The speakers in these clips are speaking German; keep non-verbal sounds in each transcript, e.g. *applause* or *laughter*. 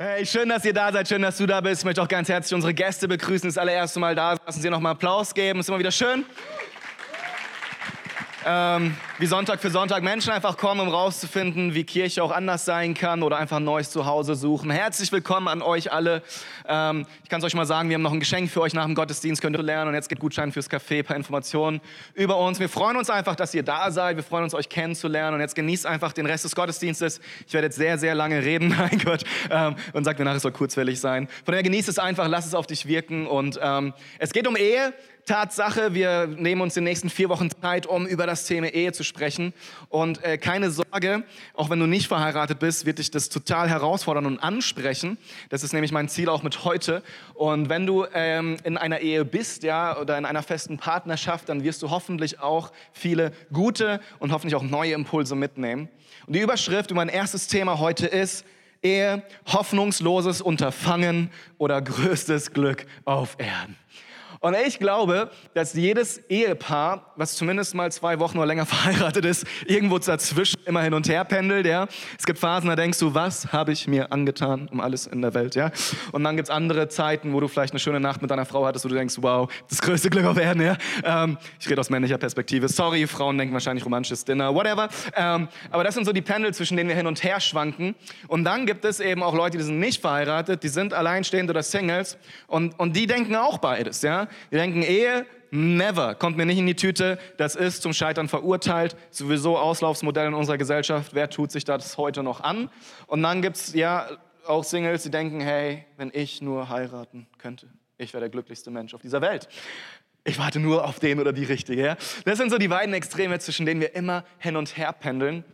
Hey, schön, dass ihr da seid, schön, dass du da bist. Ich möchte auch ganz herzlich unsere Gäste begrüßen, das allererste Mal da. Lassen Sie noch mal Applaus geben, ist immer wieder schön ähm, wie Sonntag für Sonntag Menschen einfach kommen, um rauszufinden, wie Kirche auch anders sein kann oder einfach ein neues Zuhause suchen. Herzlich willkommen an euch alle. Ähm, ich kann es euch mal sagen, wir haben noch ein Geschenk für euch nach dem Gottesdienst, könnt ihr lernen und jetzt geht Gutschein fürs Café, paar Informationen über uns. Wir freuen uns einfach, dass ihr da seid, wir freuen uns, euch kennenzulernen und jetzt genießt einfach den Rest des Gottesdienstes. Ich werde jetzt sehr, sehr lange reden, *laughs* mein Gott, ähm, und sagt mir nachher, es soll kurzwellig sein. Von daher genießt es einfach, lass es auf dich wirken und ähm, es geht um Ehe. Tatsache, wir nehmen uns die nächsten vier Wochen Zeit, um über das Thema Ehe zu sprechen. Und äh, keine Sorge, auch wenn du nicht verheiratet bist, wird dich das total herausfordern und ansprechen. Das ist nämlich mein Ziel auch mit heute. Und wenn du ähm, in einer Ehe bist, ja, oder in einer festen Partnerschaft, dann wirst du hoffentlich auch viele gute und hoffentlich auch neue Impulse mitnehmen. Und die Überschrift über mein erstes Thema heute ist Ehe, hoffnungsloses Unterfangen oder größtes Glück auf Erden. Und ich glaube, dass jedes Ehepaar, was zumindest mal zwei Wochen oder länger *laughs* verheiratet ist, irgendwo dazwischen immer hin und her pendelt. Ja? Es gibt Phasen, da denkst du, was habe ich mir angetan um alles in der Welt? Ja? Und dann gibt es andere Zeiten, wo du vielleicht eine schöne Nacht mit deiner Frau hattest, wo du denkst, wow, das größte Glück auf Erden. Ja? Ähm, ich rede aus männlicher Perspektive. Sorry, Frauen denken wahrscheinlich romantisches Dinner, whatever. Ähm, aber das sind so die Pendel, zwischen denen wir hin und her schwanken. Und dann gibt es eben auch Leute, die sind nicht verheiratet, die sind alleinstehend oder Singles. Und, und die denken auch beides. Ja? Wir denken, Ehe, never, kommt mir nicht in die Tüte, das ist zum Scheitern verurteilt, sowieso Auslaufsmodell in unserer Gesellschaft, wer tut sich das heute noch an? Und dann gibt es ja auch Singles, die denken, hey, wenn ich nur heiraten könnte, ich wäre der glücklichste Mensch auf dieser Welt. Ich warte nur auf den oder die Richtige. Ja? Das sind so die beiden Extreme, zwischen denen wir immer hin und her pendeln.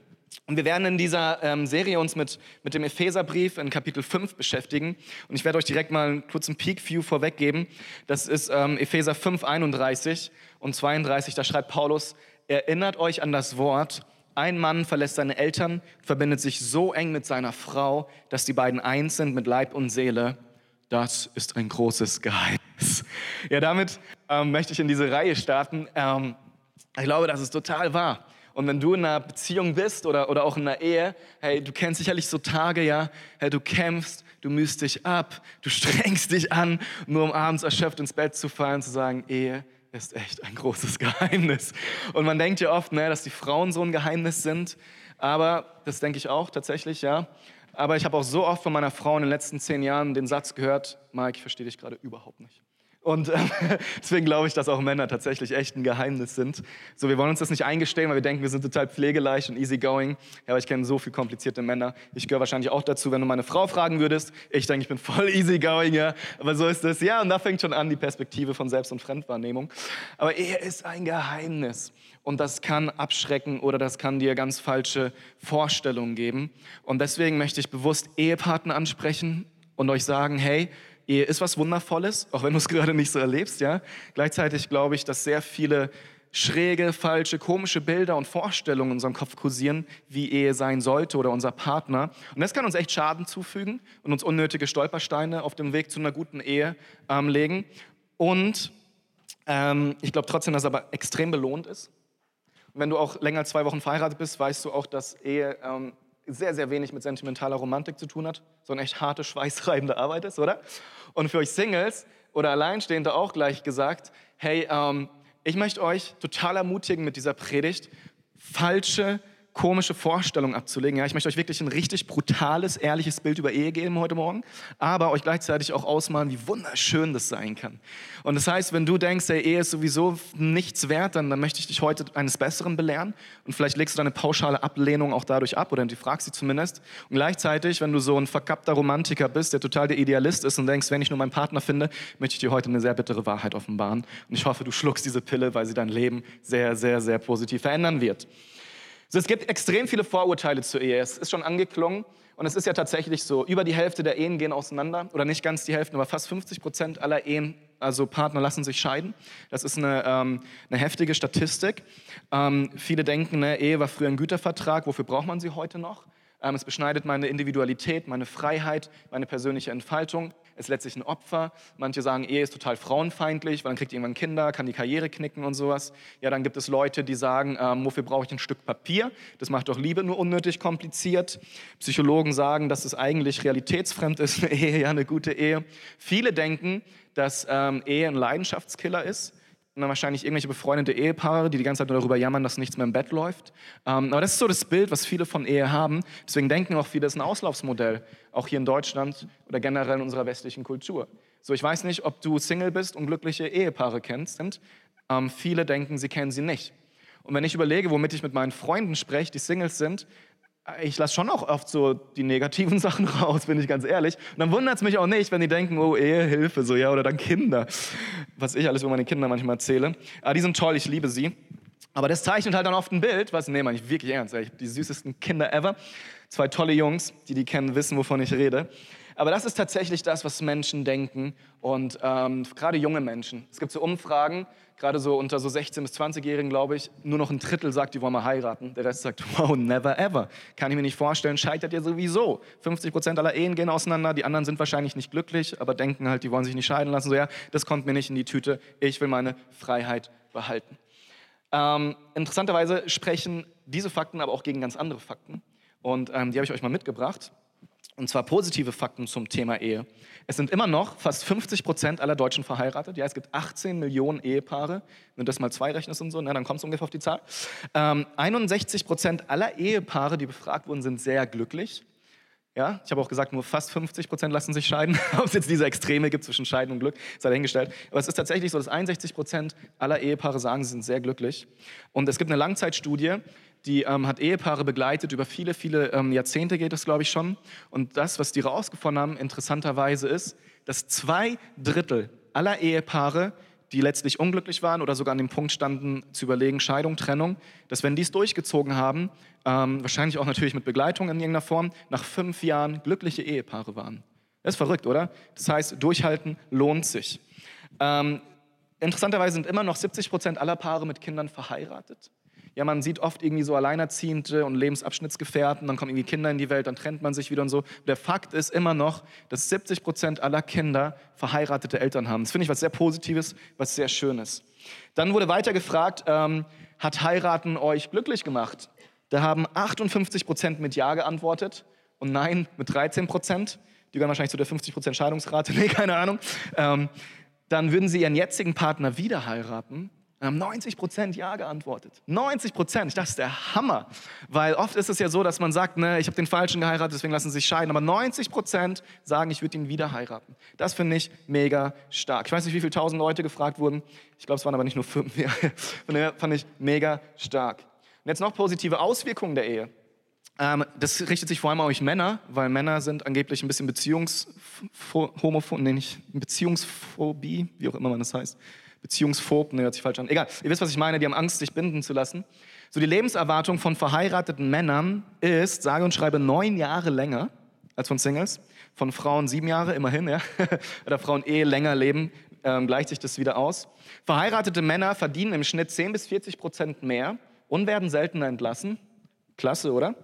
Und wir werden in dieser ähm, Serie uns mit, mit dem Epheserbrief in Kapitel 5 beschäftigen. Und ich werde euch direkt mal einen kurzen Peak-View vorweggeben. Das ist ähm, Epheser 5, 31 und 32. Da schreibt Paulus, erinnert euch an das Wort, ein Mann verlässt seine Eltern, verbindet sich so eng mit seiner Frau, dass die beiden eins sind mit Leib und Seele. Das ist ein großes Geheimnis. Ja, damit ähm, möchte ich in diese Reihe starten. Ähm, ich glaube, das ist total wahr. Und wenn du in einer Beziehung bist oder, oder auch in einer Ehe, hey, du kennst sicherlich so Tage, ja, hey, du kämpfst, du mühst dich ab, du *laughs* strengst dich an, nur um abends erschöpft ins Bett zu fallen, zu sagen, Ehe ist echt ein großes *laughs* Geheimnis. Und man denkt ja oft, ne, dass die Frauen so ein Geheimnis sind, aber das denke ich auch tatsächlich, ja. Aber ich habe auch so oft von meiner Frau in den letzten zehn Jahren den Satz gehört, Mike, ich verstehe dich gerade überhaupt nicht. Und äh, *laughs* deswegen glaube ich, dass auch Männer tatsächlich echt ein Geheimnis sind. So, wir wollen uns das nicht eingestehen, weil wir denken, wir sind total pflegeleicht und easygoing. Ja, aber ich kenne so viele komplizierte Männer. Ich gehöre wahrscheinlich auch dazu, wenn du meine Frau fragen würdest. Ich denke, ich bin *laughs* voll easygoing, ja. Aber so ist es. Ja, und da fängt schon an die Perspektive von Selbst- und Fremdwahrnehmung. Aber er ist ein Geheimnis. Und das kann abschrecken oder das kann dir ganz falsche Vorstellungen geben. Und deswegen möchte ich bewusst Ehepartner ansprechen und euch sagen, hey, Ehe ist was Wundervolles, auch wenn du es *laughs* gerade nicht so erlebst, ja. Gleichzeitig glaube ich, dass sehr viele schräge, falsche, komische Bilder und Vorstellungen in unserem Kopf kursieren, wie Ehe sein sollte oder unser Partner. Und das kann uns echt Schaden zufügen und uns unnötige Stolpersteine auf dem Weg zu einer guten Ehe ähm, legen. Und ähm, ich glaube trotzdem, dass es aber extrem belohnt ist. Und wenn du auch länger als zwei Wochen verheiratet bist, weißt du auch, dass Ehe ähm, sehr, sehr wenig mit sentimentaler Romantik zu tun hat, sondern echt harte, schweißreibende Arbeit ist, oder? Und für euch Singles oder Alleinstehende auch gleich gesagt, hey, ähm, ich möchte euch total ermutigen mit dieser Predigt, falsche komische Vorstellung abzulegen. Ja, ich möchte euch wirklich ein richtig brutales, ehrliches Bild über Ehe geben heute Morgen, aber euch gleichzeitig auch ausmalen, wie wunderschön das sein kann. Und das heißt, wenn du denkst, der Ehe ist sowieso nichts wert, dann, dann möchte ich dich heute eines Besseren belehren und vielleicht legst du deine pauschale Ablehnung auch dadurch ab oder du fragst sie zumindest. Und gleichzeitig, wenn du so ein verkappter Romantiker bist, der total der Idealist ist und denkst, wenn ich nur meinen Partner finde, möchte ich dir heute eine sehr bittere Wahrheit offenbaren. Und ich hoffe, du schluckst diese Pille, weil sie dein Leben sehr, sehr, sehr positiv verändern wird. Also es gibt extrem viele Vorurteile zur Ehe. Es ist schon angeklungen und es ist ja tatsächlich so. Über die Hälfte der Ehen gehen auseinander oder nicht ganz die Hälfte, aber fast 50 Prozent aller Ehen, also Partner lassen sich scheiden. Das ist eine, ähm, eine heftige Statistik. Ähm, viele denken, ne, Ehe war früher ein Gütervertrag. Wofür braucht man sie heute noch? Ähm, es beschneidet meine Individualität, meine Freiheit, meine persönliche Entfaltung. Es ist letztlich ein Opfer. Manche sagen, Ehe ist total frauenfeindlich, weil dann kriegt irgendwann Kinder, kann die Karriere knicken und sowas. Ja, dann gibt es Leute, die sagen, ähm, wofür brauche ich ein Stück Papier? Das macht doch Liebe nur unnötig kompliziert. Psychologen sagen, dass es eigentlich realitätsfremd ist, *laughs* eine Ehe, ja, eine gute Ehe. Viele denken, dass ähm, Ehe ein Leidenschaftskiller ist und dann wahrscheinlich irgendwelche befreundete Ehepaare, die die ganze Zeit nur darüber jammern, dass nichts mehr im Bett läuft. Ähm, aber das ist so das Bild, was viele von Ehe haben. Deswegen denken auch viele, das ist ein Auslaufsmodell, auch hier in Deutschland oder generell in unserer westlichen Kultur. So, ich weiß nicht, ob du Single bist und glückliche Ehepaare kennst. Ähm, viele denken, sie kennen sie nicht. Und wenn ich überlege, womit ich mit meinen Freunden spreche, die Singles sind, ich lasse schon auch oft so die negativen *laughs* Sachen raus, bin ich ganz ehrlich. Und dann wundert es mich auch nicht, wenn die denken, oh, Ehe, Hilfe, so, ja, oder dann Kinder. Was ich alles über meine Kinder manchmal erzähle. Aber die sind toll, ich liebe sie. Aber das zeichnet halt dann oft ein Bild, was, nee, meine ich wirklich ernst, ey, die süßesten Kinder ever. Zwei tolle Jungs, die die kennen, wissen, wovon ich rede. Aber das ist tatsächlich das, was Menschen denken und ähm, gerade junge Menschen. Es gibt so Umfragen, gerade so unter so 16- bis 20-Jährigen, glaube ich, nur noch ein Drittel sagt, die wollen mal heiraten. Der Rest sagt, wow, never ever. Kann ich mir nicht vorstellen, scheitert ja sowieso. 50 Prozent aller Ehen gehen auseinander, die anderen sind wahrscheinlich nicht glücklich, aber denken halt, die wollen sich nicht scheiden lassen. So, ja, das kommt mir nicht in die Tüte. Ich will meine Freiheit behalten. Ähm, interessanterweise sprechen diese Fakten aber auch gegen ganz andere Fakten. Und ähm, die habe ich euch mal mitgebracht. Und zwar positive Fakten zum Thema Ehe. Es sind immer noch fast 50 Prozent aller Deutschen verheiratet. Ja, es gibt 18 Millionen Ehepaare. Wenn du das mal zwei rechnest und so, na, dann kommst du ungefähr auf die Zahl. Ähm, 61 Prozent aller Ehepaare, die befragt wurden, sind sehr glücklich. Ja, ich habe auch gesagt, nur fast 50 Prozent lassen sich scheiden. *laughs* Ob es jetzt diese Extreme gibt zwischen Scheiden und Glück, sei dahingestellt. Aber es ist tatsächlich so, dass 61 Prozent aller Ehepaare sagen, sie sind sehr glücklich. Und es gibt eine Langzeitstudie, die ähm, hat Ehepaare begleitet, über viele, viele ähm, Jahrzehnte geht es, glaube ich, schon. Und das, was die rausgefunden haben, interessanterweise ist, dass zwei Drittel aller Ehepaare, die letztlich unglücklich waren oder sogar an dem Punkt standen, zu überlegen, Scheidung, Trennung, dass wenn die es durchgezogen haben, ähm, wahrscheinlich auch natürlich mit Begleitung in irgendeiner Form, nach fünf Jahren glückliche Ehepaare waren. Das ist verrückt, oder? Das heißt, durchhalten lohnt sich. Ähm, interessanterweise sind immer noch 70 Prozent aller Paare mit Kindern verheiratet. Ja, man sieht oft irgendwie so Alleinerziehende und Lebensabschnittsgefährten, dann kommen irgendwie Kinder in die Welt, dann trennt man sich wieder und so. Der Fakt ist immer noch, dass 70 Prozent aller Kinder verheiratete Eltern haben. Das finde ich was sehr Positives, was sehr Schönes. Dann wurde weiter gefragt, ähm, hat Heiraten euch glücklich gemacht? Da haben 58 Prozent mit Ja geantwortet und Nein mit 13 Prozent. Die gehören wahrscheinlich zu der 50 Prozent Scheidungsrate, *laughs* nee, keine Ahnung. Ähm, dann würden sie ihren jetzigen Partner wieder heiraten und haben 90 Prozent Ja geantwortet. 90 Prozent, ich dachte, das ist der Hammer. Weil oft ist es ja so, dass man sagt, ne, ich habe den Falschen geheiratet, deswegen lassen sie sich scheiden. Aber 90 Prozent sagen, ich würde ihn wieder heiraten. Das finde ich mega stark. Ich weiß nicht, wie viele tausend Leute gefragt wurden. Ich glaube, es waren aber nicht nur fünf. *laughs* Von daher fand ich mega stark. Und jetzt noch positive Auswirkungen der Ehe. Ähm, das richtet sich vor allem auf euch Männer, weil Männer sind angeblich ein bisschen Beziehungshomophobie, nee, Beziehungsphobie, wie auch immer man das heißt Beziehungsphob, ne, hört sich falsch an. Egal, ihr wisst, was ich meine, die haben Angst, sich binden zu lassen. So die Lebenserwartung von verheirateten Männern ist, sage und schreibe, neun Jahre länger als von Singles. Von Frauen sieben Jahre, immerhin, ja. *laughs* Oder Frauen eh länger leben, ähm, gleicht sich das wieder aus. Verheiratete Männer verdienen im Schnitt 10 bis 40 Prozent mehr und werden seltener entlassen. Klasse, oder?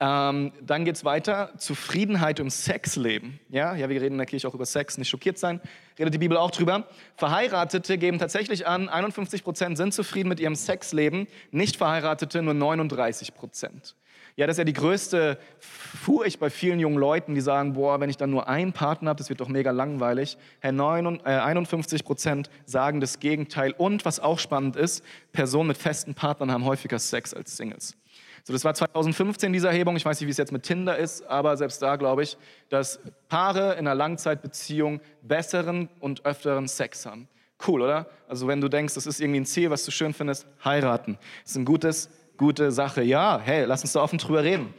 Ähm, dann geht es weiter, Zufriedenheit im Sexleben. Ja, ja, wir reden in der Kirche auch über Sex, nicht schockiert sein, redet die Bibel auch drüber. Verheiratete geben tatsächlich an, 51 Prozent sind zufrieden mit ihrem Sexleben, nicht Verheiratete nur 39 Prozent. Ja, das ist ja die größte Furcht bei vielen jungen Leuten, die sagen, boah, wenn ich dann nur einen Partner habe, das wird doch mega langweilig. Herr 51 Prozent sagen das Gegenteil. Und was auch spannend ist, Personen mit festen Partnern haben häufiger Sex als Singles. So, das war 2015 diese Erhebung. Ich weiß nicht, wie es jetzt mit Tinder ist, aber selbst da glaube ich, dass Paare in einer Langzeitbeziehung besseren und öfteren Sex haben. Cool, oder? Also wenn du denkst, das ist irgendwie ein Ziel, was du schön findest, heiraten. Das ist eine gutes, gute Sache. Ja, hey, lass uns da offen drüber reden.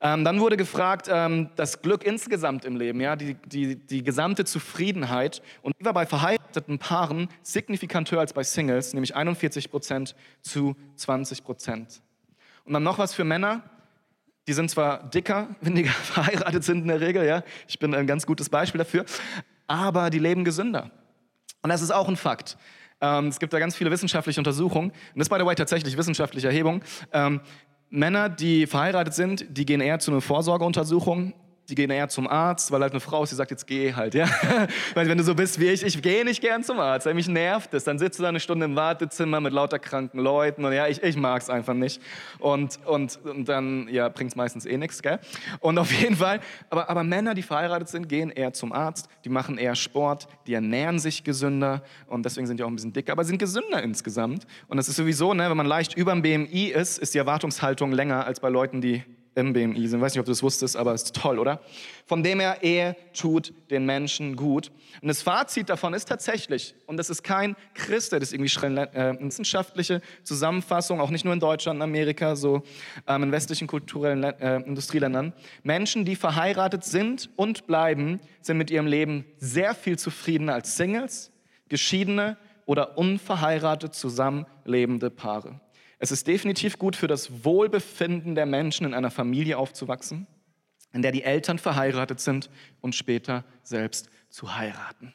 Ähm, dann wurde gefragt, ähm, das Glück insgesamt im Leben, ja, die, die, die gesamte Zufriedenheit. Und die war bei verheirateten Paaren signifikant höher als bei Singles, nämlich 41 Prozent zu 20 Prozent. Und dann noch was für Männer. Die sind zwar dicker, *laughs* wenn die *laughs* verheiratet sind in der Regel, ja. Ich bin ein ganz gutes Beispiel dafür. Aber die leben gesünder. Und das ist auch ein Fakt. Ähm, es gibt da ganz viele wissenschaftliche Untersuchungen. Und das ist, by the way, tatsächlich wissenschaftliche Erhebung. Ähm, Männer, die verheiratet sind, die gehen eher zu einer Vorsorgeuntersuchung die gehen eher zum Arzt, weil halt eine Frau ist, die sagt, jetzt geh halt, ja. *laughs* Weil wenn du so bist wie ich, ich gehe nicht gern zum Arzt, weil mich nervt es. Dann sitzt du da eine Stunde im Wartezimmer mit lauter kranken Leuten und ja, ich, ich mag es einfach nicht. Und, und, und dann, ja, bringt es meistens eh nichts, gell. Und auf jeden Fall, aber, aber Männer, die verheiratet sind, gehen eher zum Arzt, die machen eher Sport, die ernähren sich gesünder und deswegen sind die auch ein bisschen dicker, aber sind gesünder insgesamt. Und das ist sowieso, ne, wenn man leicht über dem BMI ist, ist die Erwartungshaltung länger als bei Leuten, die im BMI sind. Ich weiß nicht, ob du das wusstest, aber es ist toll, oder? Von dem her, Ehe tut den Menschen gut. Und das Fazit davon ist tatsächlich, und das ist kein Christ, das ist irgendwie äh, wissenschaftliche Zusammenfassung, auch nicht nur in Deutschland, in Amerika, so ähm, in westlichen kulturellen äh, Industrieländern. Menschen, die verheiratet sind und bleiben, sind mit ihrem Leben sehr viel zufriedener als Singles, Geschiedene oder unverheiratet zusammenlebende Paare. Es ist definitiv gut für das Wohlbefinden der Menschen in einer Familie aufzuwachsen, in der die Eltern verheiratet sind und später selbst zu heiraten.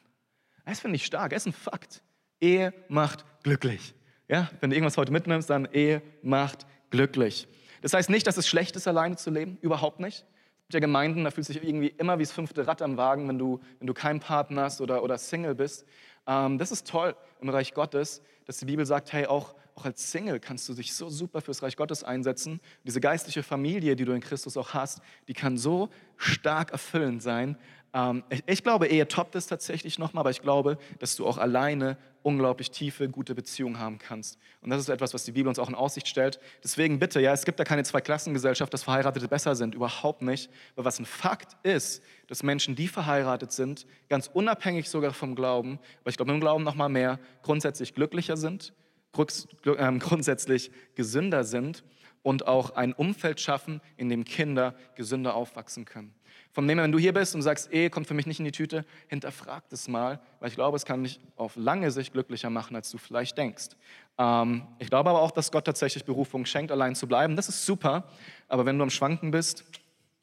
Das finde ich stark, das ist ein Fakt. Ehe macht glücklich. Ja, wenn du irgendwas heute mitnimmst, dann Ehe macht glücklich. Das heißt nicht, dass es schlecht ist, alleine zu leben, überhaupt nicht. Es gibt ja Gemeinden, da fühlst du dich irgendwie immer wie das fünfte Rad am Wagen, wenn du, wenn du keinen Partner hast oder, oder Single bist. Ähm, das ist toll im Reich Gottes, dass die Bibel sagt, hey, auch auch als Single kannst du dich so super fürs Reich Gottes einsetzen. Diese geistliche Familie, die du in Christus auch hast, die kann so stark erfüllend sein. Ähm, ich glaube, Ehe toppt es tatsächlich nochmal, aber ich glaube, dass du auch alleine unglaublich tiefe, gute Beziehungen haben kannst. Und das ist etwas, was die Bibel uns auch in Aussicht stellt. Deswegen bitte, ja, es gibt da keine Zweiklassengesellschaft, dass Verheiratete besser sind, überhaupt nicht. Aber was ein Fakt ist, dass Menschen, die verheiratet sind, ganz unabhängig sogar vom Glauben, aber ich glaube im Glauben nochmal mehr, grundsätzlich glücklicher sind, grundsätzlich gesünder sind und auch ein Umfeld schaffen, in dem Kinder gesünder aufwachsen können. Von dem her, wenn du hier bist und sagst, Ehe kommt für mich nicht in die Tüte, hinterfrag das mal, weil ich glaube, es kann dich auf lange Sicht glücklicher machen, als du vielleicht denkst. Ähm, ich glaube aber auch, dass Gott tatsächlich Berufung schenkt, allein zu bleiben. Das ist super, aber wenn du am Schwanken bist,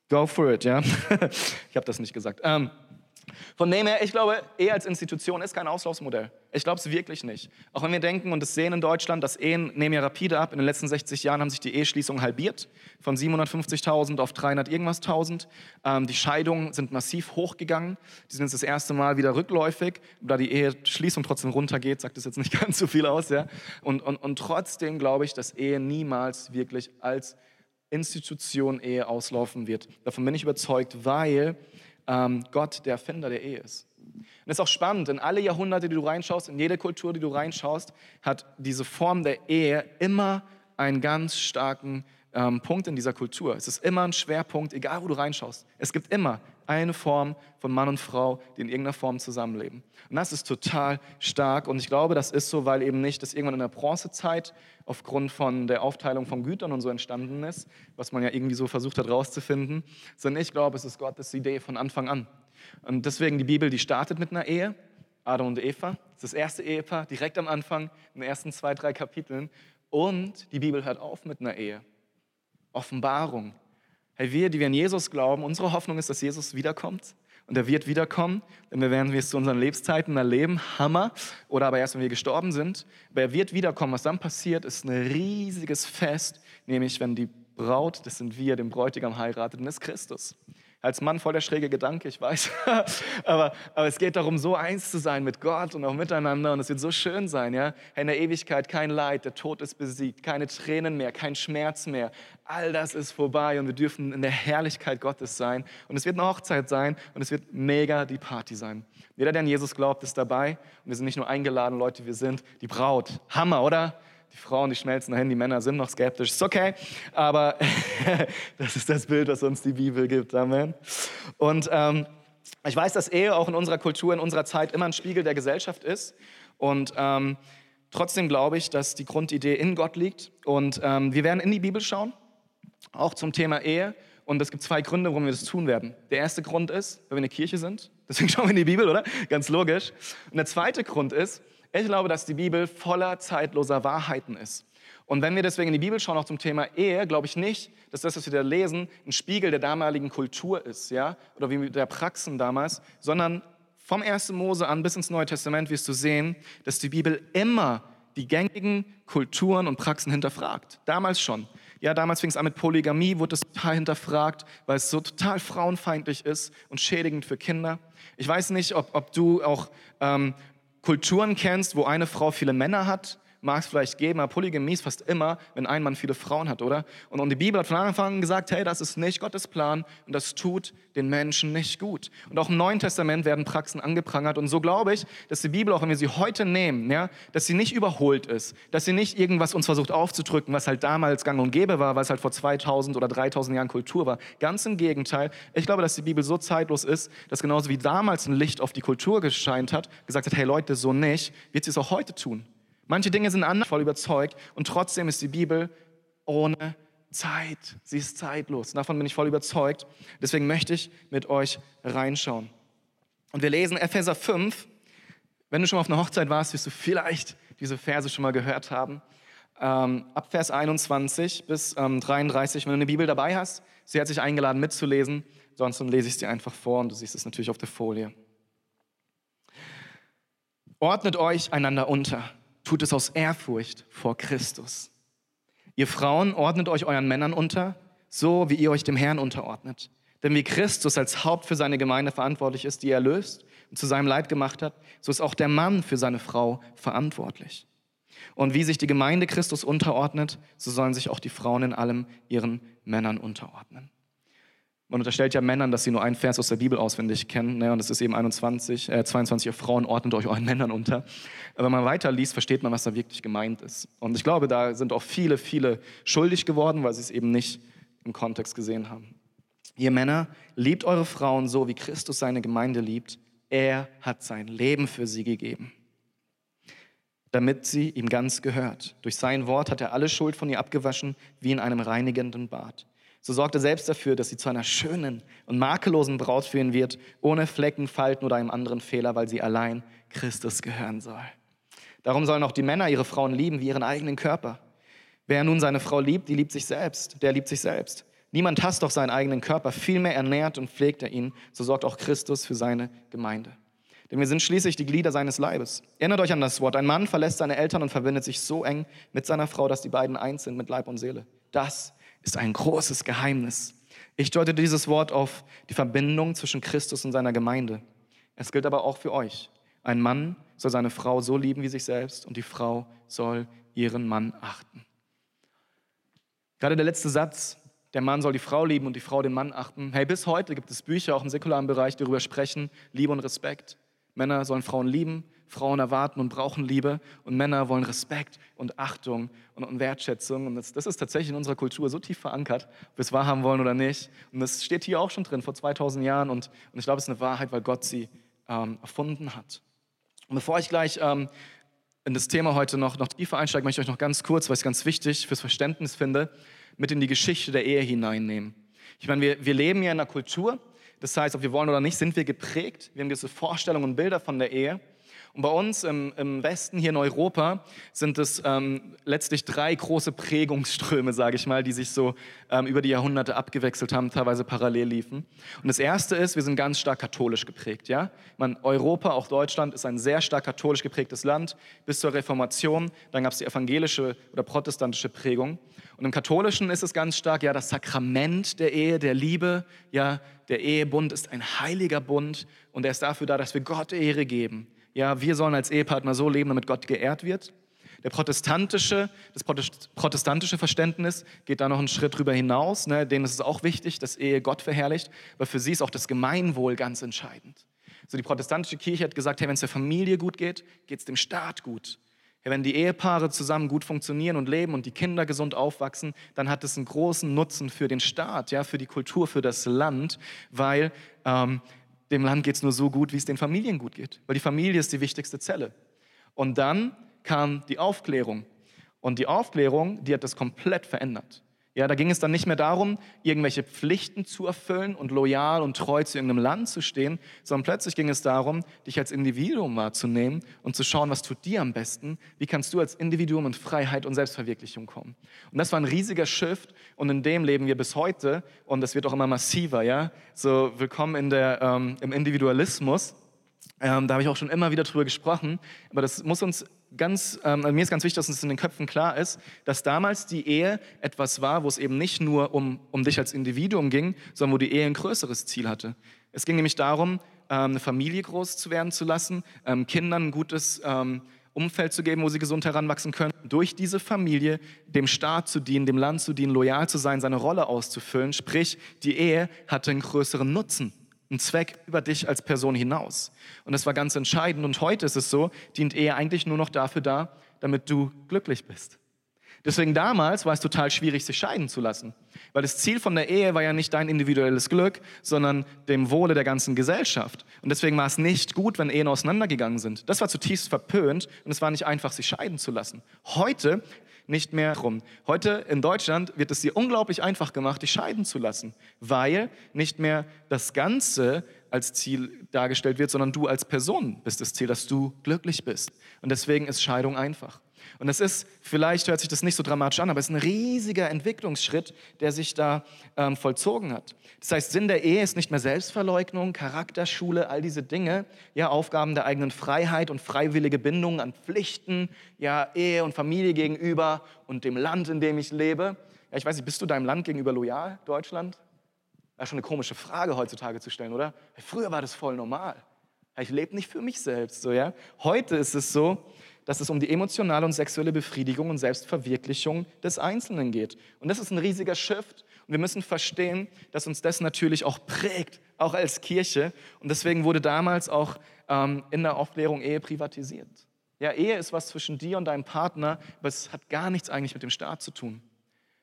go for it, ja. *laughs* ich habe das nicht gesagt. Ähm, von dem her, ich glaube, Ehe als Institution ist kein Auslaufsmodell. Ich glaube es wirklich nicht. Auch wenn wir denken und es sehen in Deutschland, dass Ehen nehmen ja rapide ab. In den letzten 60 Jahren haben sich die Eheschließungen halbiert, von 750.000 auf 300 irgendwas 1000. Ähm, die Scheidungen sind massiv hochgegangen. Die sind jetzt das erste Mal wieder rückläufig. Da die Eheschließung trotzdem runtergeht, sagt das jetzt nicht *laughs* ganz so viel aus. Ja? Und, und, und trotzdem glaube ich, dass Ehe niemals wirklich als Institution Ehe auslaufen wird. Davon bin ich überzeugt, weil ähm, Gott der Erfinder der Ehe ist. Und es ist auch spannend, in alle Jahrhunderte, die du reinschaust, in jede Kultur, die du reinschaust, hat diese Form der Ehe immer einen ganz starken ähm, Punkt in dieser Kultur. Es ist immer ein Schwerpunkt, egal wo du reinschaust. Es gibt immer eine Form von Mann und Frau, die in irgendeiner Form zusammenleben. Und das ist total stark. Und ich glaube, das ist so, weil eben nicht das irgendwann in der Bronzezeit aufgrund von der Aufteilung von Gütern und so entstanden ist, was man ja irgendwie so versucht hat rauszufinden, sondern ich glaube, es ist Gottes Idee von Anfang an. Und deswegen die Bibel, die startet mit einer Ehe, Adam und Eva, das ist das erste Ehepaar, direkt am Anfang, in den ersten zwei, drei Kapiteln. Und die Bibel hört auf mit einer Ehe. Offenbarung. Hey, wir, die wir an Jesus glauben, unsere Hoffnung ist, dass Jesus wiederkommt. Und er wird wiederkommen, denn wir werden es zu unseren Lebenszeiten erleben, Hammer, oder aber erst, wenn wir gestorben sind. Aber er wird wiederkommen. Was dann passiert, ist ein riesiges Fest, nämlich wenn die Braut, das sind wir, den Bräutigam heiratet, dann ist Christus als Mann voll der schräge Gedanke, ich weiß. *laughs* aber, aber es geht darum, so eins zu sein mit Gott und auch miteinander. Und es wird so schön sein, ja. In der Ewigkeit kein Leid, der Tod ist besiegt, keine Tränen mehr, kein Schmerz mehr. All das ist vorbei und wir dürfen in der Herrlichkeit Gottes sein. Und es wird eine Hochzeit sein und es wird mega die Party sein. Jeder, der an Jesus glaubt, ist dabei. Und wir sind nicht nur eingeladen, Leute, wir sind die Braut. Hammer, oder? Die Frauen, die schmelzen dahin, die Männer sind noch skeptisch. Ist okay, aber *laughs* das ist das Bild, was uns die Bibel gibt. Amen. Und ähm, ich weiß, dass Ehe auch in unserer Kultur, in unserer Zeit immer ein Spiegel der Gesellschaft ist. Und ähm, trotzdem glaube ich, dass die Grundidee in Gott liegt. Und ähm, wir werden in die Bibel schauen, auch zum Thema Ehe. Und es gibt zwei Gründe, warum wir das tun werden. Der erste Grund ist, weil wir eine Kirche sind. Deswegen *laughs* schauen wir in die Bibel, oder? Ganz logisch. Und der zweite Grund ist, ich glaube, dass die Bibel voller zeitloser Wahrheiten ist. Und wenn wir deswegen in die Bibel schauen, auch zum Thema Ehe, glaube ich nicht, dass das, was wir da lesen, ein Spiegel der damaligen Kultur ist, ja, oder wie der Praxen damals, sondern vom 1. Mose an bis ins Neue Testament wirst du sehen, dass die Bibel immer die gängigen Kulturen und Praxen hinterfragt. Damals schon. Ja, damals fing es an mit Polygamie, wurde das total hinterfragt, weil es so total frauenfeindlich ist und schädigend für Kinder. Ich weiß nicht, ob, ob du auch ähm, Kulturen kennst, wo eine Frau viele Männer hat mag es vielleicht geben, aber Polygamie ist fast immer, wenn ein Mann viele Frauen hat, oder? Und, und die Bibel hat von Anfang an gesagt, hey, das ist nicht Gottes Plan und das tut den Menschen nicht gut. Und auch im Neuen Testament werden Praxen angeprangert und so glaube ich, dass die Bibel, auch wenn wir sie heute nehmen, ja, dass sie nicht überholt ist, dass sie nicht irgendwas uns versucht aufzudrücken, was halt damals gang und gäbe war, es halt vor 2000 oder 3000 Jahren Kultur war. Ganz im Gegenteil. Ich glaube, dass die Bibel so zeitlos ist, dass genauso wie damals ein Licht auf die Kultur gescheint hat, gesagt hat, hey Leute, so nicht, wird sie es auch heute tun. Manche Dinge sind anders, voll überzeugt und trotzdem ist die Bibel ohne Zeit. Sie ist zeitlos. Davon bin ich voll überzeugt. Deswegen möchte ich mit euch reinschauen. Und wir lesen Epheser 5. Wenn du schon mal auf einer Hochzeit warst, wirst du vielleicht diese Verse schon mal gehört haben. Ähm, ab Vers 21 bis ähm, 33, wenn du eine Bibel dabei hast. Sie hat sich eingeladen mitzulesen. Sonst lese ich sie einfach vor und du siehst es natürlich auf der Folie. Ordnet euch einander unter tut es aus Ehrfurcht vor Christus. Ihr Frauen ordnet euch euren Männern unter, so wie ihr euch dem Herrn unterordnet. Denn wie Christus als Haupt für seine Gemeinde verantwortlich ist, die er löst und zu seinem Leib gemacht hat, so ist auch der Mann für seine Frau verantwortlich. Und wie sich die Gemeinde Christus unterordnet, so sollen sich auch die Frauen in allem ihren Männern unterordnen. Man unterstellt ja Männern, dass sie nur einen Vers aus der Bibel auswendig kennen. Ne? Und es ist eben 21, äh, 22, ihr Frauen ordnet euch euren Männern unter. Aber wenn man weiter liest, versteht man, was da wirklich gemeint ist. Und ich glaube, da sind auch viele, viele schuldig geworden, weil sie es eben nicht im Kontext gesehen haben. Ihr Männer, liebt eure Frauen so, wie Christus seine Gemeinde liebt. Er hat sein Leben für sie gegeben, damit sie ihm ganz gehört. Durch sein Wort hat er alle Schuld von ihr abgewaschen, wie in einem reinigenden Bad. So sorgt er selbst dafür, dass sie zu einer schönen und makellosen Braut führen wird, ohne Flecken, Falten oder einem anderen Fehler, weil sie allein Christus gehören soll. Darum sollen auch die Männer ihre Frauen lieben wie ihren eigenen Körper. Wer nun seine Frau liebt, die liebt sich selbst, der liebt sich selbst. Niemand hasst doch seinen eigenen Körper, vielmehr ernährt und pflegt er ihn, so sorgt auch Christus für seine Gemeinde. Denn wir sind schließlich die Glieder seines Leibes. Erinnert euch an das Wort, ein Mann verlässt seine Eltern und verbindet sich so eng mit seiner Frau, dass die beiden eins sind mit Leib und Seele. Das ist ein großes Geheimnis. Ich deute dieses Wort auf die Verbindung zwischen Christus und seiner Gemeinde. Es gilt aber auch für euch. Ein Mann soll seine Frau so lieben wie sich selbst und die Frau soll ihren Mann achten. Gerade der letzte Satz, der Mann soll die Frau lieben und die Frau den Mann achten. Hey, bis heute gibt es Bücher auch im säkularen Bereich, die darüber sprechen, Liebe und Respekt. Männer sollen Frauen lieben, Frauen erwarten und brauchen Liebe und Männer wollen Respekt und Achtung und, und Wertschätzung. Und das, das, ist tatsächlich in unserer Kultur so tief verankert, ob wir es wahrhaben wollen oder nicht. Und das steht hier auch schon drin, vor 2000 Jahren. Und, und ich glaube, es ist eine Wahrheit, weil Gott sie ähm, erfunden hat. Und bevor ich gleich ähm, in das Thema heute noch, noch tiefer einsteige, möchte ich euch noch ganz kurz, weil ich es ganz wichtig fürs Verständnis finde, mit in die Geschichte der Ehe hineinnehmen. Ich meine, wir, wir leben ja in einer Kultur, das heißt, ob wir wollen oder nicht, sind wir geprägt. Wir haben diese Vorstellungen und Bilder von der Ehe. Und bei uns im, im Westen, hier in Europa, sind es ähm, letztlich drei große Prägungsströme, sage ich mal, die sich so ähm, über die Jahrhunderte abgewechselt haben, teilweise parallel liefen. Und das erste ist, wir sind ganz stark katholisch geprägt. Ja? Man, Europa, auch Deutschland, ist ein sehr stark katholisch geprägtes Land bis zur Reformation. Dann gab es die evangelische oder protestantische Prägung. Und im Katholischen ist es ganz stark, ja, das Sakrament der Ehe, der Liebe, ja, der Ehebund ist ein heiliger Bund und er ist dafür da, dass wir Gott Ehre geben ja, wir sollen als Ehepartner so leben, damit Gott geehrt wird. Der protestantische, das protestantische Verständnis geht da noch einen Schritt drüber hinaus. Ne? Denen ist es auch wichtig, dass Ehe Gott verherrlicht, weil für sie ist auch das Gemeinwohl ganz entscheidend. So die protestantische Kirche hat gesagt, hey, wenn es der Familie gut geht, geht es dem Staat gut. Hey, wenn die Ehepaare zusammen gut funktionieren und leben und die Kinder gesund aufwachsen, dann hat es einen großen Nutzen für den Staat, ja, für die Kultur, für das Land, weil ähm, dem Land geht es nur so gut, wie es den Familien gut geht, weil die Familie ist die wichtigste Zelle. Und dann kam die Aufklärung. Und die Aufklärung, die hat das komplett verändert. Ja, da ging es dann nicht mehr darum, irgendwelche Pflichten zu erfüllen und loyal und treu zu irgendeinem Land zu stehen, sondern plötzlich ging es darum, dich als Individuum wahrzunehmen und zu schauen, was tut dir am besten, wie kannst du als Individuum in Freiheit und Selbstverwirklichung kommen. Und das war ein riesiger Shift und in dem leben wir bis heute und das wird auch immer massiver, ja. So, willkommen in der, ähm, im Individualismus. Ähm, da habe ich auch schon immer wieder drüber gesprochen. Aber das muss uns ganz, ähm, mir ist ganz wichtig, dass uns in den Köpfen klar ist, dass damals die Ehe etwas war, wo es eben nicht nur um, um dich als Individuum ging, sondern wo die Ehe ein größeres Ziel hatte. Es ging nämlich darum, ähm, eine Familie groß zu werden zu lassen, ähm, Kindern ein gutes ähm, Umfeld zu geben, wo sie gesund heranwachsen können, durch diese Familie dem Staat zu dienen, dem Land zu dienen, loyal zu sein, seine Rolle auszufüllen. Sprich, die Ehe hatte einen größeren Nutzen, einen Zweck über dich als Person hinaus. Und das war ganz entscheidend. Und heute ist es so, dient Ehe eigentlich nur noch dafür da, damit du glücklich bist. Deswegen damals war es total schwierig, sich scheiden zu lassen. Weil das Ziel von der Ehe war ja nicht dein individuelles Glück, sondern dem Wohle der ganzen Gesellschaft. Und deswegen war es nicht gut, wenn Ehen auseinandergegangen sind. Das war zutiefst verpönt und es war nicht einfach, sich scheiden zu lassen. Heute nicht mehr rum. Heute in Deutschland wird es dir unglaublich einfach gemacht, dich scheiden zu lassen, weil nicht mehr das Ganze als Ziel dargestellt wird, sondern du als Person bist das Ziel, dass du glücklich bist. Und deswegen ist Scheidung einfach. Und es ist, vielleicht hört sich das nicht so dramatisch an, aber es ist ein riesiger Entwicklungsschritt, der sich da ähm, vollzogen hat. Das heißt, Sinn der Ehe ist nicht mehr Selbstverleugnung, Charakterschule, all diese Dinge, ja, Aufgaben der eigenen Freiheit und freiwillige Bindungen an Pflichten, ja, Ehe und Familie gegenüber und dem Land, in dem ich lebe. Ja, ich weiß nicht, bist du deinem Land gegenüber loyal, Deutschland? Das ist schon eine komische Frage heutzutage zu stellen, oder? Früher war das voll normal. Ich lebe nicht für mich selbst, so ja. Heute ist es so, dass es um die emotionale und sexuelle Befriedigung und Selbstverwirklichung des Einzelnen geht. Und das ist ein riesiger Shift. Und wir müssen verstehen, dass uns das natürlich auch prägt, auch als Kirche. Und deswegen wurde damals auch ähm, in der Aufklärung Ehe privatisiert. Ja, Ehe ist was zwischen dir und deinem Partner, aber es hat gar nichts eigentlich mit dem Staat zu tun.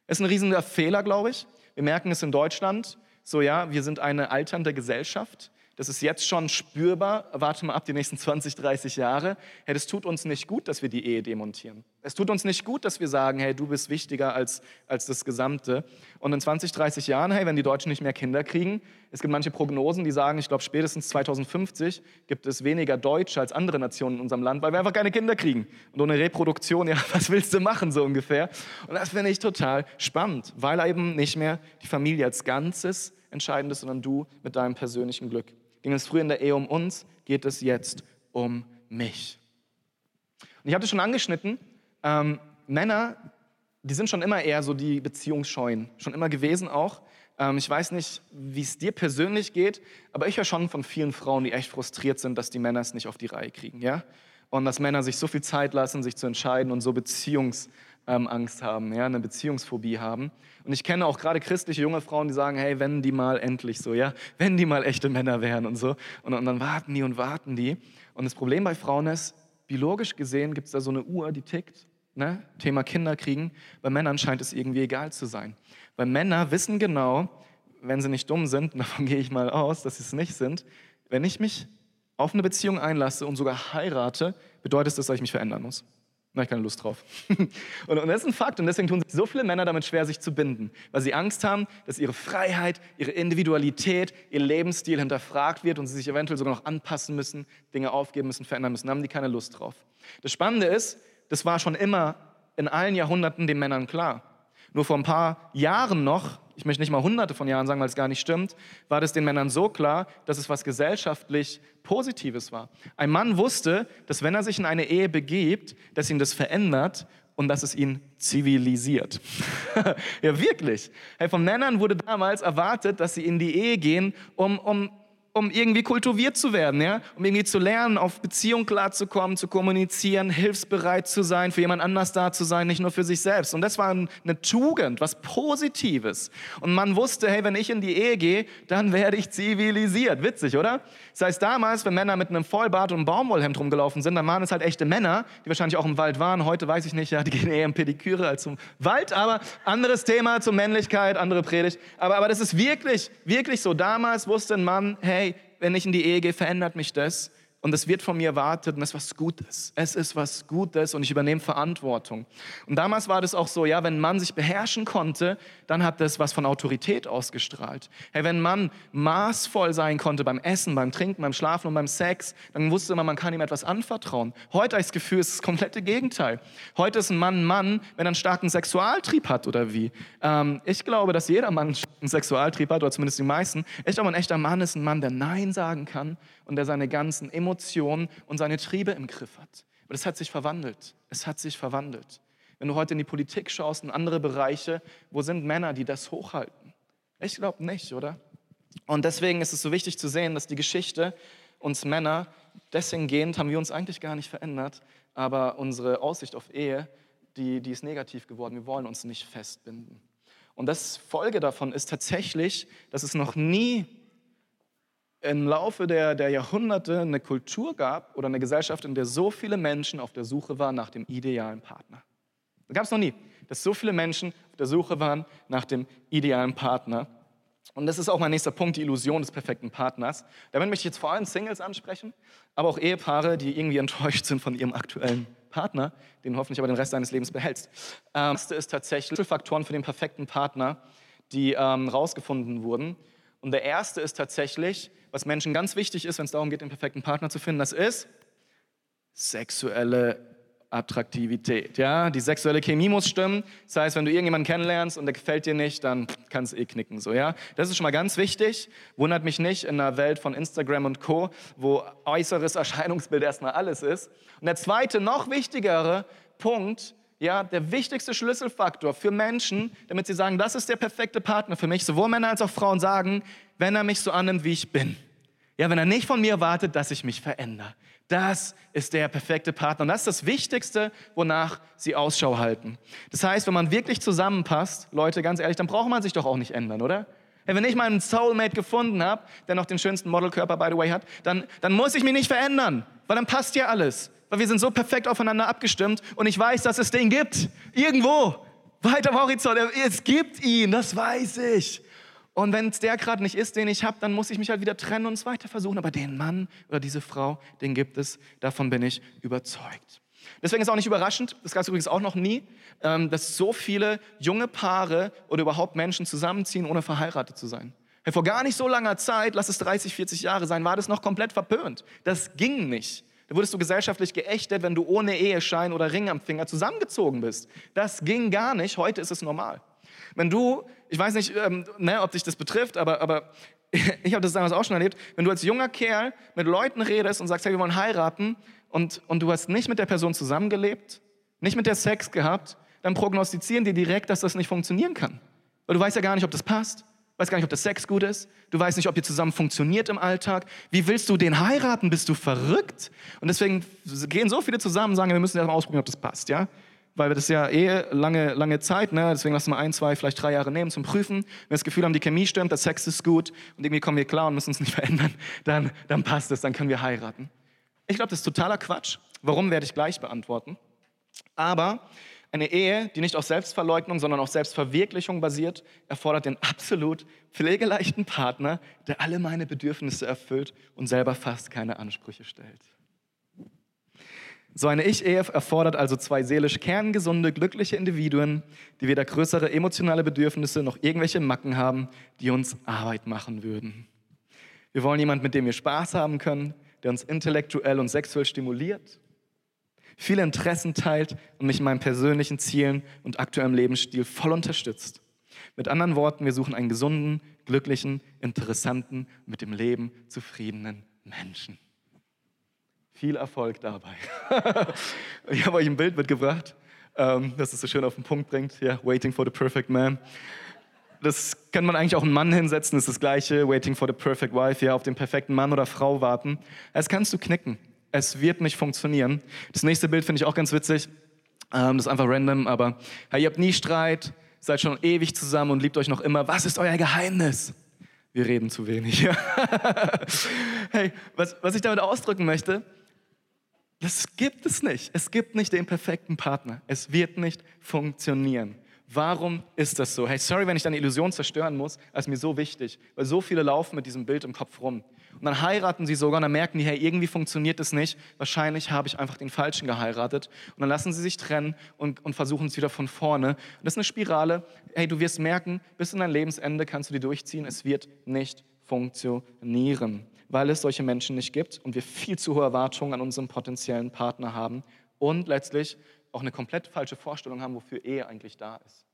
Es ist ein riesiger Fehler, glaube ich. Wir merken es in Deutschland. So, ja, wir sind eine alternde Gesellschaft. Das ist jetzt schon spürbar. Warte mal ab die nächsten 20, 30 Jahre. Hey, das tut uns nicht gut, dass wir die Ehe demontieren. Es tut uns nicht gut, dass wir sagen, hey, du bist wichtiger als, als das Gesamte. Und in 20, 30 Jahren, hey, wenn die Deutschen nicht mehr Kinder kriegen, es gibt manche Prognosen, die sagen, ich glaube, spätestens 2050 gibt es weniger Deutsche als andere Nationen in unserem Land, weil wir einfach keine Kinder kriegen. Und ohne Reproduktion, ja, *laughs* was willst du machen, so ungefähr? Und das finde ich total spannend, weil eben nicht mehr die Familie als Ganzes entscheidend ist, sondern du mit deinem persönlichen Glück. Ging es früher in der Ehe um uns, geht es jetzt um mich. Und ich habe das schon angeschnitten. Ähm, Männer, die sind schon immer eher so die Beziehungsscheuen, schon immer gewesen auch. Ähm, ich weiß nicht, wie es dir persönlich geht, aber ich höre schon von vielen Frauen, die echt frustriert sind, dass die Männer es nicht auf die Reihe kriegen. Ja? Und dass Männer sich so viel Zeit lassen, sich zu entscheiden und so Beziehungs ähm, Angst haben, ja, eine Beziehungsphobie haben. Und ich kenne auch gerade christliche junge Frauen, die sagen, hey, wenn die mal endlich so, ja, wenn die mal echte Männer wären und so. Und, und dann warten die und warten die. Und das Problem bei Frauen ist, biologisch gesehen gibt es da so eine Uhr, die tickt. Ne? Thema Kinder kriegen. Bei Männern scheint es irgendwie egal zu sein. Weil Männer wissen genau, wenn sie nicht dumm sind, *laughs* davon gehe ich mal aus, dass sie es nicht sind, wenn ich mich auf eine Beziehung einlasse und sogar heirate, bedeutet das, dass ich mich verändern muss. Da habe ich keine Lust drauf. *laughs* und, und, das ist ein Fakt und deswegen tun sich so viele Männer damit schwer, sich zu binden, weil sie Angst haben, dass ihre Freiheit, ihre Individualität, ihr Lebensstil hinterfragt wird und sie sich eventuell sogar noch anpassen müssen, Dinge aufgeben müssen, verändern müssen. Da haben die keine Lust drauf. Das Spannende ist, das war schon immer in allen Jahrhunderten den Männern klar. Nur vor ein paar Jahren noch ich möchte nicht mal hunderte von Jahren sagen, weil es gar nicht stimmt, war das den Männern so klar, dass es was gesellschaftlich Positives war. Ein Mann wusste, dass wenn er sich in eine Ehe begibt, dass ihn das verändert und dass es ihn zivilisiert. *laughs* ja, wirklich. Hey, von Männern wurde damals erwartet, dass sie in die Ehe gehen, um, um um irgendwie kultiviert zu werden, ja? um irgendwie zu lernen, auf Beziehung klarzukommen, zu kommunizieren, hilfsbereit zu sein, für jemand anders da zu sein, nicht nur für sich selbst. Und das war eine Tugend, was Positives. Und man wusste, hey, wenn ich in die Ehe gehe, dann werde ich zivilisiert. Witzig, oder? Das heißt, damals, wenn Männer mit einem Vollbart und einem Baumwollhemd rumgelaufen sind, dann waren es halt echte Männer, die wahrscheinlich auch im Wald waren. Heute weiß ich nicht, ja, die *laughs* gehen eher im Pediküre als zum Wald, aber anderes Thema zur Männlichkeit, andere Predigt. Aber, aber das ist wirklich, wirklich so. Damals wusste ein Mann, hey, wenn ich in die Ehe gehe, verändert mich das und es wird von mir erwartet und es ist was Gutes. Es ist was Gutes und ich übernehme Verantwortung. Und damals war das auch so, ja, wenn ein Mann sich beherrschen konnte, dann hat das was von Autorität ausgestrahlt. Hey, wenn ein Mann maßvoll sein konnte beim Essen, beim Trinken, beim Schlafen und beim Sex, dann wusste man, man kann ihm etwas anvertrauen. Heute habe ich das Gefühl, es ist das komplette Gegenteil. Heute ist ein Mann ein Mann, wenn er einen starken Sexualtrieb hat oder wie. Ähm, ich glaube, dass jeder Mann einen Sexualtrieb hat, oder zumindest die meisten. Ich glaube, ein echter Mann ist ein Mann, der Nein sagen kann und der seine ganzen Emotionen und seine Triebe im Griff hat. Aber das hat sich verwandelt. Es hat sich verwandelt. Wenn du heute in die Politik schaust, in andere Bereiche, wo sind Männer, die das hochhalten? Ich glaube nicht, oder? Und deswegen ist es so wichtig zu sehen, dass die Geschichte uns Männer, deswegen gehend haben wir uns eigentlich gar nicht verändert, aber unsere Aussicht auf Ehe, die, die ist negativ geworden. Wir wollen uns nicht festbinden. Und das Folge davon ist tatsächlich, dass es noch nie im Laufe der, der Jahrhunderte eine Kultur gab oder eine Gesellschaft, in der so viele Menschen auf der Suche waren nach dem idealen Partner. Das gab es noch nie, dass so viele Menschen auf der Suche waren nach dem idealen Partner. Und das ist auch mein nächster Punkt, die Illusion des perfekten Partners. Damit möchte ich jetzt vor allem Singles ansprechen, aber auch Ehepaare, die irgendwie enttäuscht sind von ihrem aktuellen Partner, den hoffentlich aber den Rest deines Lebens behältst. Ähm, das erste ist tatsächlich Faktoren für den perfekten Partner, die ähm, rausgefunden wurden. Und der erste ist tatsächlich, was Menschen ganz wichtig ist, wenn es darum geht, den perfekten Partner zu finden, das ist sexuelle Attraktivität. Ja? Die sexuelle Chemie muss stimmen. Das heißt, wenn du irgendjemanden kennenlernst und der gefällt dir nicht, dann kannst du eh knicken. So, ja? Das ist schon mal ganz wichtig. Wundert mich nicht in einer Welt von Instagram und Co., wo äußeres Erscheinungsbild erstmal alles ist. Und der zweite, noch wichtigere Punkt, ja, der wichtigste Schlüsselfaktor für Menschen, damit sie sagen, das ist der perfekte Partner für mich, sowohl Männer als auch Frauen sagen, wenn er mich so annimmt, wie ich bin. Ja, wenn er nicht von mir wartet, dass ich mich verändere. Das ist der perfekte Partner. Und das ist das Wichtigste, wonach sie Ausschau halten. Das heißt, wenn man wirklich zusammenpasst, Leute, ganz ehrlich, dann braucht man sich doch auch nicht ändern, oder? Wenn ich meinen Soulmate gefunden habe, der noch den schönsten Modelkörper, by the way, hat, dann, dann muss ich mich nicht verändern, weil dann passt ja alles. Weil wir sind so perfekt aufeinander abgestimmt und ich weiß, dass es den gibt. Irgendwo. Weiter am Horizont. Es gibt ihn, das weiß ich. Und wenn es der gerade nicht ist, den ich habe, dann muss ich mich halt wieder trennen und es weiter versuchen. Aber den Mann oder diese Frau, den gibt es. Davon bin ich überzeugt. Deswegen ist auch nicht überraschend, das gab es übrigens auch noch nie, ähm, dass so viele junge Paare oder überhaupt Menschen zusammenziehen, ohne verheiratet zu sein. Vor gar nicht so langer Zeit, lass es 30, 40 Jahre sein, war das noch komplett verpönt. Das ging nicht. Da wurdest du gesellschaftlich geächtet, wenn du ohne Eheschein oder Ring am Finger zusammengezogen bist. Das ging gar nicht. Heute ist es normal. Wenn du, ich weiß nicht, ähm, ne, ob dich das betrifft, aber, aber *laughs* ich habe das damals auch schon erlebt, wenn du als junger Kerl mit Leuten redest und sagst, hey, wir wollen heiraten und, und du hast nicht mit der Person zusammengelebt, nicht mit der Sex gehabt, dann prognostizieren die direkt, dass das nicht funktionieren kann. Weil du weißt ja gar nicht, ob das passt, weißt gar nicht, ob der Sex gut ist, du weißt nicht, ob ihr zusammen funktioniert im Alltag. Wie willst du den heiraten? Bist du verrückt? Und deswegen gehen so viele zusammen und sagen, wir müssen erst mal ausprobieren, ob das passt, ja? weil das ist ja eh lange, lange Zeit, ne? deswegen lassen wir ein, zwei, vielleicht drei Jahre nehmen zum Prüfen. Wenn wir das Gefühl haben, die Chemie stimmt, der Sex ist gut und irgendwie kommen wir klar und müssen uns nicht *laughs* verändern, dann, dann passt es, dann können wir heiraten. Ich glaube, das ist totaler Quatsch. Warum, werde ich gleich beantworten. Aber eine Ehe, die nicht auf Selbstverleugnung, sondern auf Selbstverwirklichung basiert, erfordert den absolut pflegeleichten Partner, der alle meine Bedürfnisse erfüllt und selber fast keine Ansprüche stellt. So eine Ich-Ehe erfordert also zwei seelisch kerngesunde, glückliche Individuen, die weder größere emotionale Bedürfnisse noch irgendwelche Macken haben, die uns Arbeit machen würden. Wir wollen jemanden, mit dem wir Spaß haben können, der uns intellektuell und sexuell stimuliert, viele Interessen teilt und mich in meinen persönlichen Zielen und aktuellem Lebensstil voll unterstützt. Mit anderen Worten, wir suchen einen gesunden, glücklichen, interessanten, mit dem Leben zufriedenen Menschen. Viel Erfolg dabei. *laughs* ich habe euch ein Bild mitgebracht, ähm, das es so schön auf den Punkt bringt. Ja, Waiting for the Perfect Man. Das kann man eigentlich auch einen Mann hinsetzen, das ist das Gleiche. Waiting for the Perfect Wife, ja, auf den perfekten Mann oder Frau warten. Das kannst du knicken. Es wird nicht funktionieren. Das nächste Bild finde ich auch ganz witzig. Ähm, das ist einfach random, aber hey, ihr habt nie Streit, seid schon ewig zusammen und liebt euch noch immer. Was ist euer Geheimnis? Wir reden zu wenig. *laughs* hey, was, was ich damit ausdrücken möchte, das gibt es nicht. Es gibt nicht den perfekten Partner. Es wird nicht funktionieren. Warum ist das so? Hey, sorry, wenn ich deine Illusion zerstören muss, das ist mir so wichtig, weil so viele laufen mit diesem Bild im Kopf rum. Und dann heiraten sie sogar und dann merken die, hey, irgendwie funktioniert es nicht. Wahrscheinlich habe ich einfach den Falschen geheiratet. Und dann lassen sie sich trennen und, und versuchen es wieder von vorne. Und das ist eine Spirale. Hey, du wirst merken, bis in dein Lebensende kannst du die durchziehen. Es wird nicht funktionieren weil es solche Menschen nicht gibt und wir viel zu hohe Erwartungen an unseren potenziellen Partner haben und letztlich auch eine komplett falsche Vorstellung haben, wofür Ehe eigentlich da ist.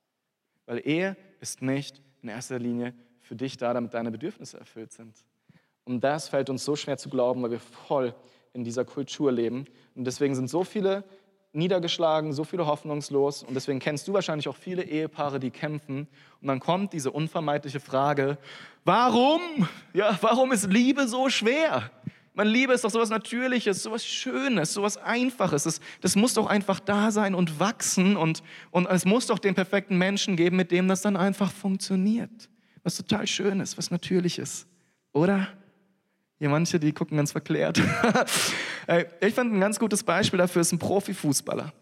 Weil Ehe ist nicht in erster Linie für dich da, damit deine Bedürfnisse erfüllt sind. Und das fällt uns so schwer zu glauben, weil wir voll in dieser Kultur leben. Und deswegen sind so viele niedergeschlagen, so viele hoffnungslos. Und deswegen kennst du wahrscheinlich auch viele Ehepaare, die kämpfen. Und dann kommt diese unvermeidliche Frage, warum? Ja, warum ist Liebe so schwer? Man Liebe ist doch sowas Natürliches, sowas Schönes, sowas Einfaches. Das, das muss doch einfach da sein und wachsen und, und es muss doch den perfekten Menschen geben, mit dem das dann einfach funktioniert. Was total Schönes, was Natürliches, oder? Hier manche, die gucken ganz verklärt. *laughs* ich fand ein ganz gutes Beispiel dafür ist ein Profifußballer.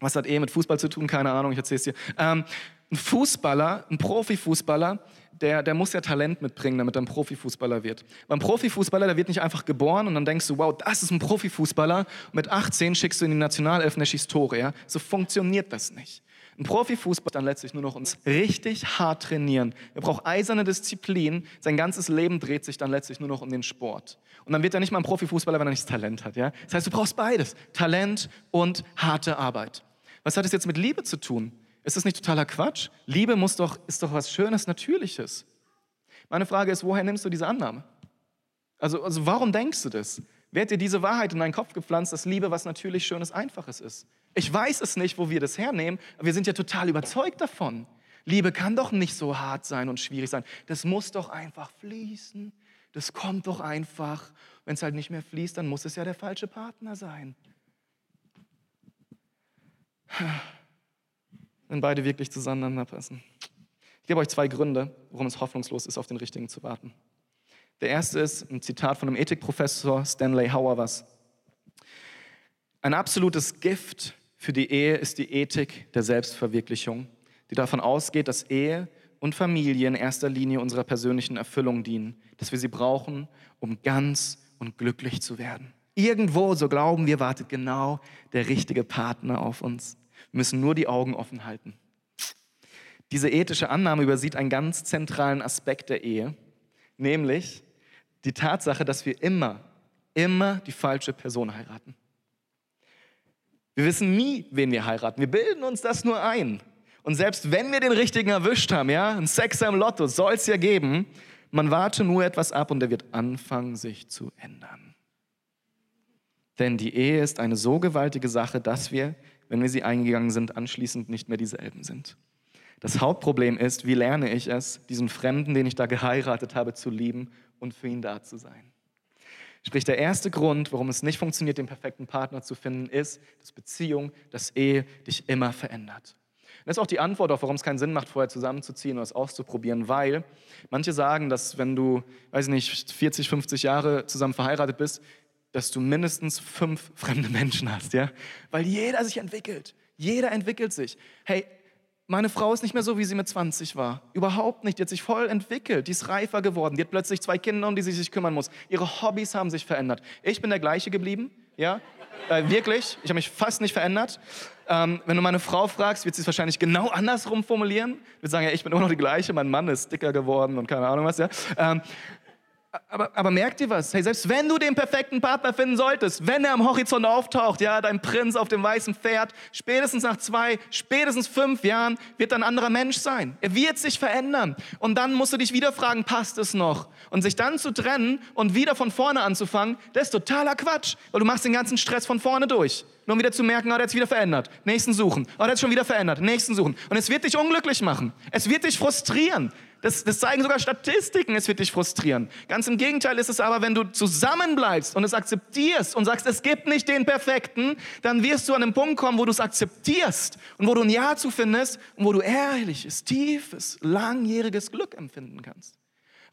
Was hat eh mit Fußball zu tun? Keine Ahnung, ich erzähle es dir. Ähm, ein Fußballer, ein Profifußballer, der, der muss ja Talent mitbringen, damit er ein Profifußballer wird. Beim Profifußballer, der wird nicht einfach geboren und dann denkst du, wow, das ist ein Profifußballer. Und mit 18 schickst du in die Nationalelf und der schießt Tore. Ja? So funktioniert das nicht. Ein Profifußball dann letztlich nur noch uns richtig hart trainieren. Er braucht eiserne Disziplin. Sein ganzes Leben dreht sich dann letztlich nur noch um den Sport. Und dann wird er nicht mal ein Profifußballer, wenn er nicht das Talent hat. Ja? Das heißt, du brauchst beides. Talent und harte Arbeit. Was hat es jetzt mit Liebe zu tun? Ist das nicht totaler Quatsch? Liebe muss doch, ist doch was Schönes, Natürliches. Meine Frage ist, woher nimmst du diese Annahme? Also, also warum denkst du das? Wer hat dir diese Wahrheit in deinen Kopf gepflanzt, dass Liebe was natürlich Schönes, Einfaches ist? Ich weiß es nicht, wo wir das hernehmen, aber wir sind ja total überzeugt davon. Liebe kann doch nicht so hart sein und schwierig sein. Das muss doch einfach fließen. Das kommt doch einfach. Wenn es halt nicht mehr fließt, dann muss es ja der falsche Partner sein. Wenn beide wirklich zueinander passen. Ich gebe euch zwei Gründe, warum es hoffnungslos ist, auf den Richtigen zu warten. Der erste ist ein Zitat von einem Ethikprofessor Stanley Hauerwas. Ein absolutes Gift für die Ehe ist die Ethik der Selbstverwirklichung, die davon ausgeht, dass Ehe und Familie in erster Linie unserer persönlichen Erfüllung dienen, dass wir sie brauchen, um ganz und glücklich zu werden. Irgendwo, so glauben wir, wartet genau der richtige Partner auf uns. Wir müssen nur die Augen offen halten. Diese ethische Annahme übersieht einen ganz zentralen Aspekt der Ehe, nämlich die Tatsache, dass wir immer, immer die falsche Person heiraten. Wir wissen nie, wen wir heiraten. Wir bilden uns das nur ein. Und selbst wenn wir den richtigen erwischt haben, ja, ein Sechser im Lotto soll es ja geben, man warte nur etwas ab und er wird anfangen, sich zu ändern. Denn die Ehe ist eine so gewaltige Sache, dass wir, wenn wir sie eingegangen sind, anschließend nicht mehr dieselben sind. Das Hauptproblem ist, wie lerne ich es, diesen Fremden, den ich da geheiratet habe, zu lieben und für ihn da zu sein. Sprich, der erste Grund, warum es nicht funktioniert, den perfekten Partner zu finden, ist, dass Beziehung, dass Ehe dich immer verändert. Das ist auch die Antwort auf, warum es keinen Sinn macht, vorher zusammenzuziehen oder es auszuprobieren, weil manche sagen, dass wenn du, weiß ich nicht, 40, 50 Jahre zusammen verheiratet bist, dass du mindestens fünf fremde Menschen hast, ja? Weil jeder sich entwickelt. Jeder entwickelt sich. Hey, meine Frau ist nicht mehr so, wie sie mit 20 war. Überhaupt nicht. Die hat sich voll entwickelt. Die ist reifer geworden. Die hat plötzlich zwei Kinder, um die sie sich kümmern muss. Ihre Hobbys haben sich verändert. Ich bin der gleiche geblieben. Ja, äh, wirklich. Ich habe mich fast nicht verändert. Ähm, wenn du meine Frau fragst, wird sie es wahrscheinlich genau andersrum formulieren. Wir sagen ja, ich bin immer noch die gleiche. Mein Mann ist dicker geworden und keine Ahnung was. Ja. Ähm, aber, aber merkt ihr was? Hey, selbst wenn du den perfekten Partner finden solltest, wenn er am Horizont auftaucht, ja, dein Prinz auf dem weißen Pferd, spätestens nach zwei, spätestens fünf Jahren wird er ein anderer Mensch sein. Er wird sich verändern. Und dann musst du dich wieder fragen, passt es noch? Und sich dann zu trennen und wieder von vorne anzufangen, das ist totaler Quatsch, weil du machst den ganzen Stress von vorne durch. Nur um wieder zu merken, oh, der hat sich wieder verändert. Nächsten suchen. Oh, der hat sich schon wieder verändert. Nächsten suchen. Und es wird dich unglücklich machen. Es wird dich frustrieren. Das, das zeigen sogar Statistiken, es wird dich frustrieren. Ganz im Gegenteil ist es aber, wenn du zusammenbleibst und es akzeptierst und sagst, es gibt nicht den Perfekten, dann wirst du an einen Punkt kommen, wo du es akzeptierst und wo du ein Ja zu findest und wo du ehrliches, tiefes, langjähriges Glück empfinden kannst.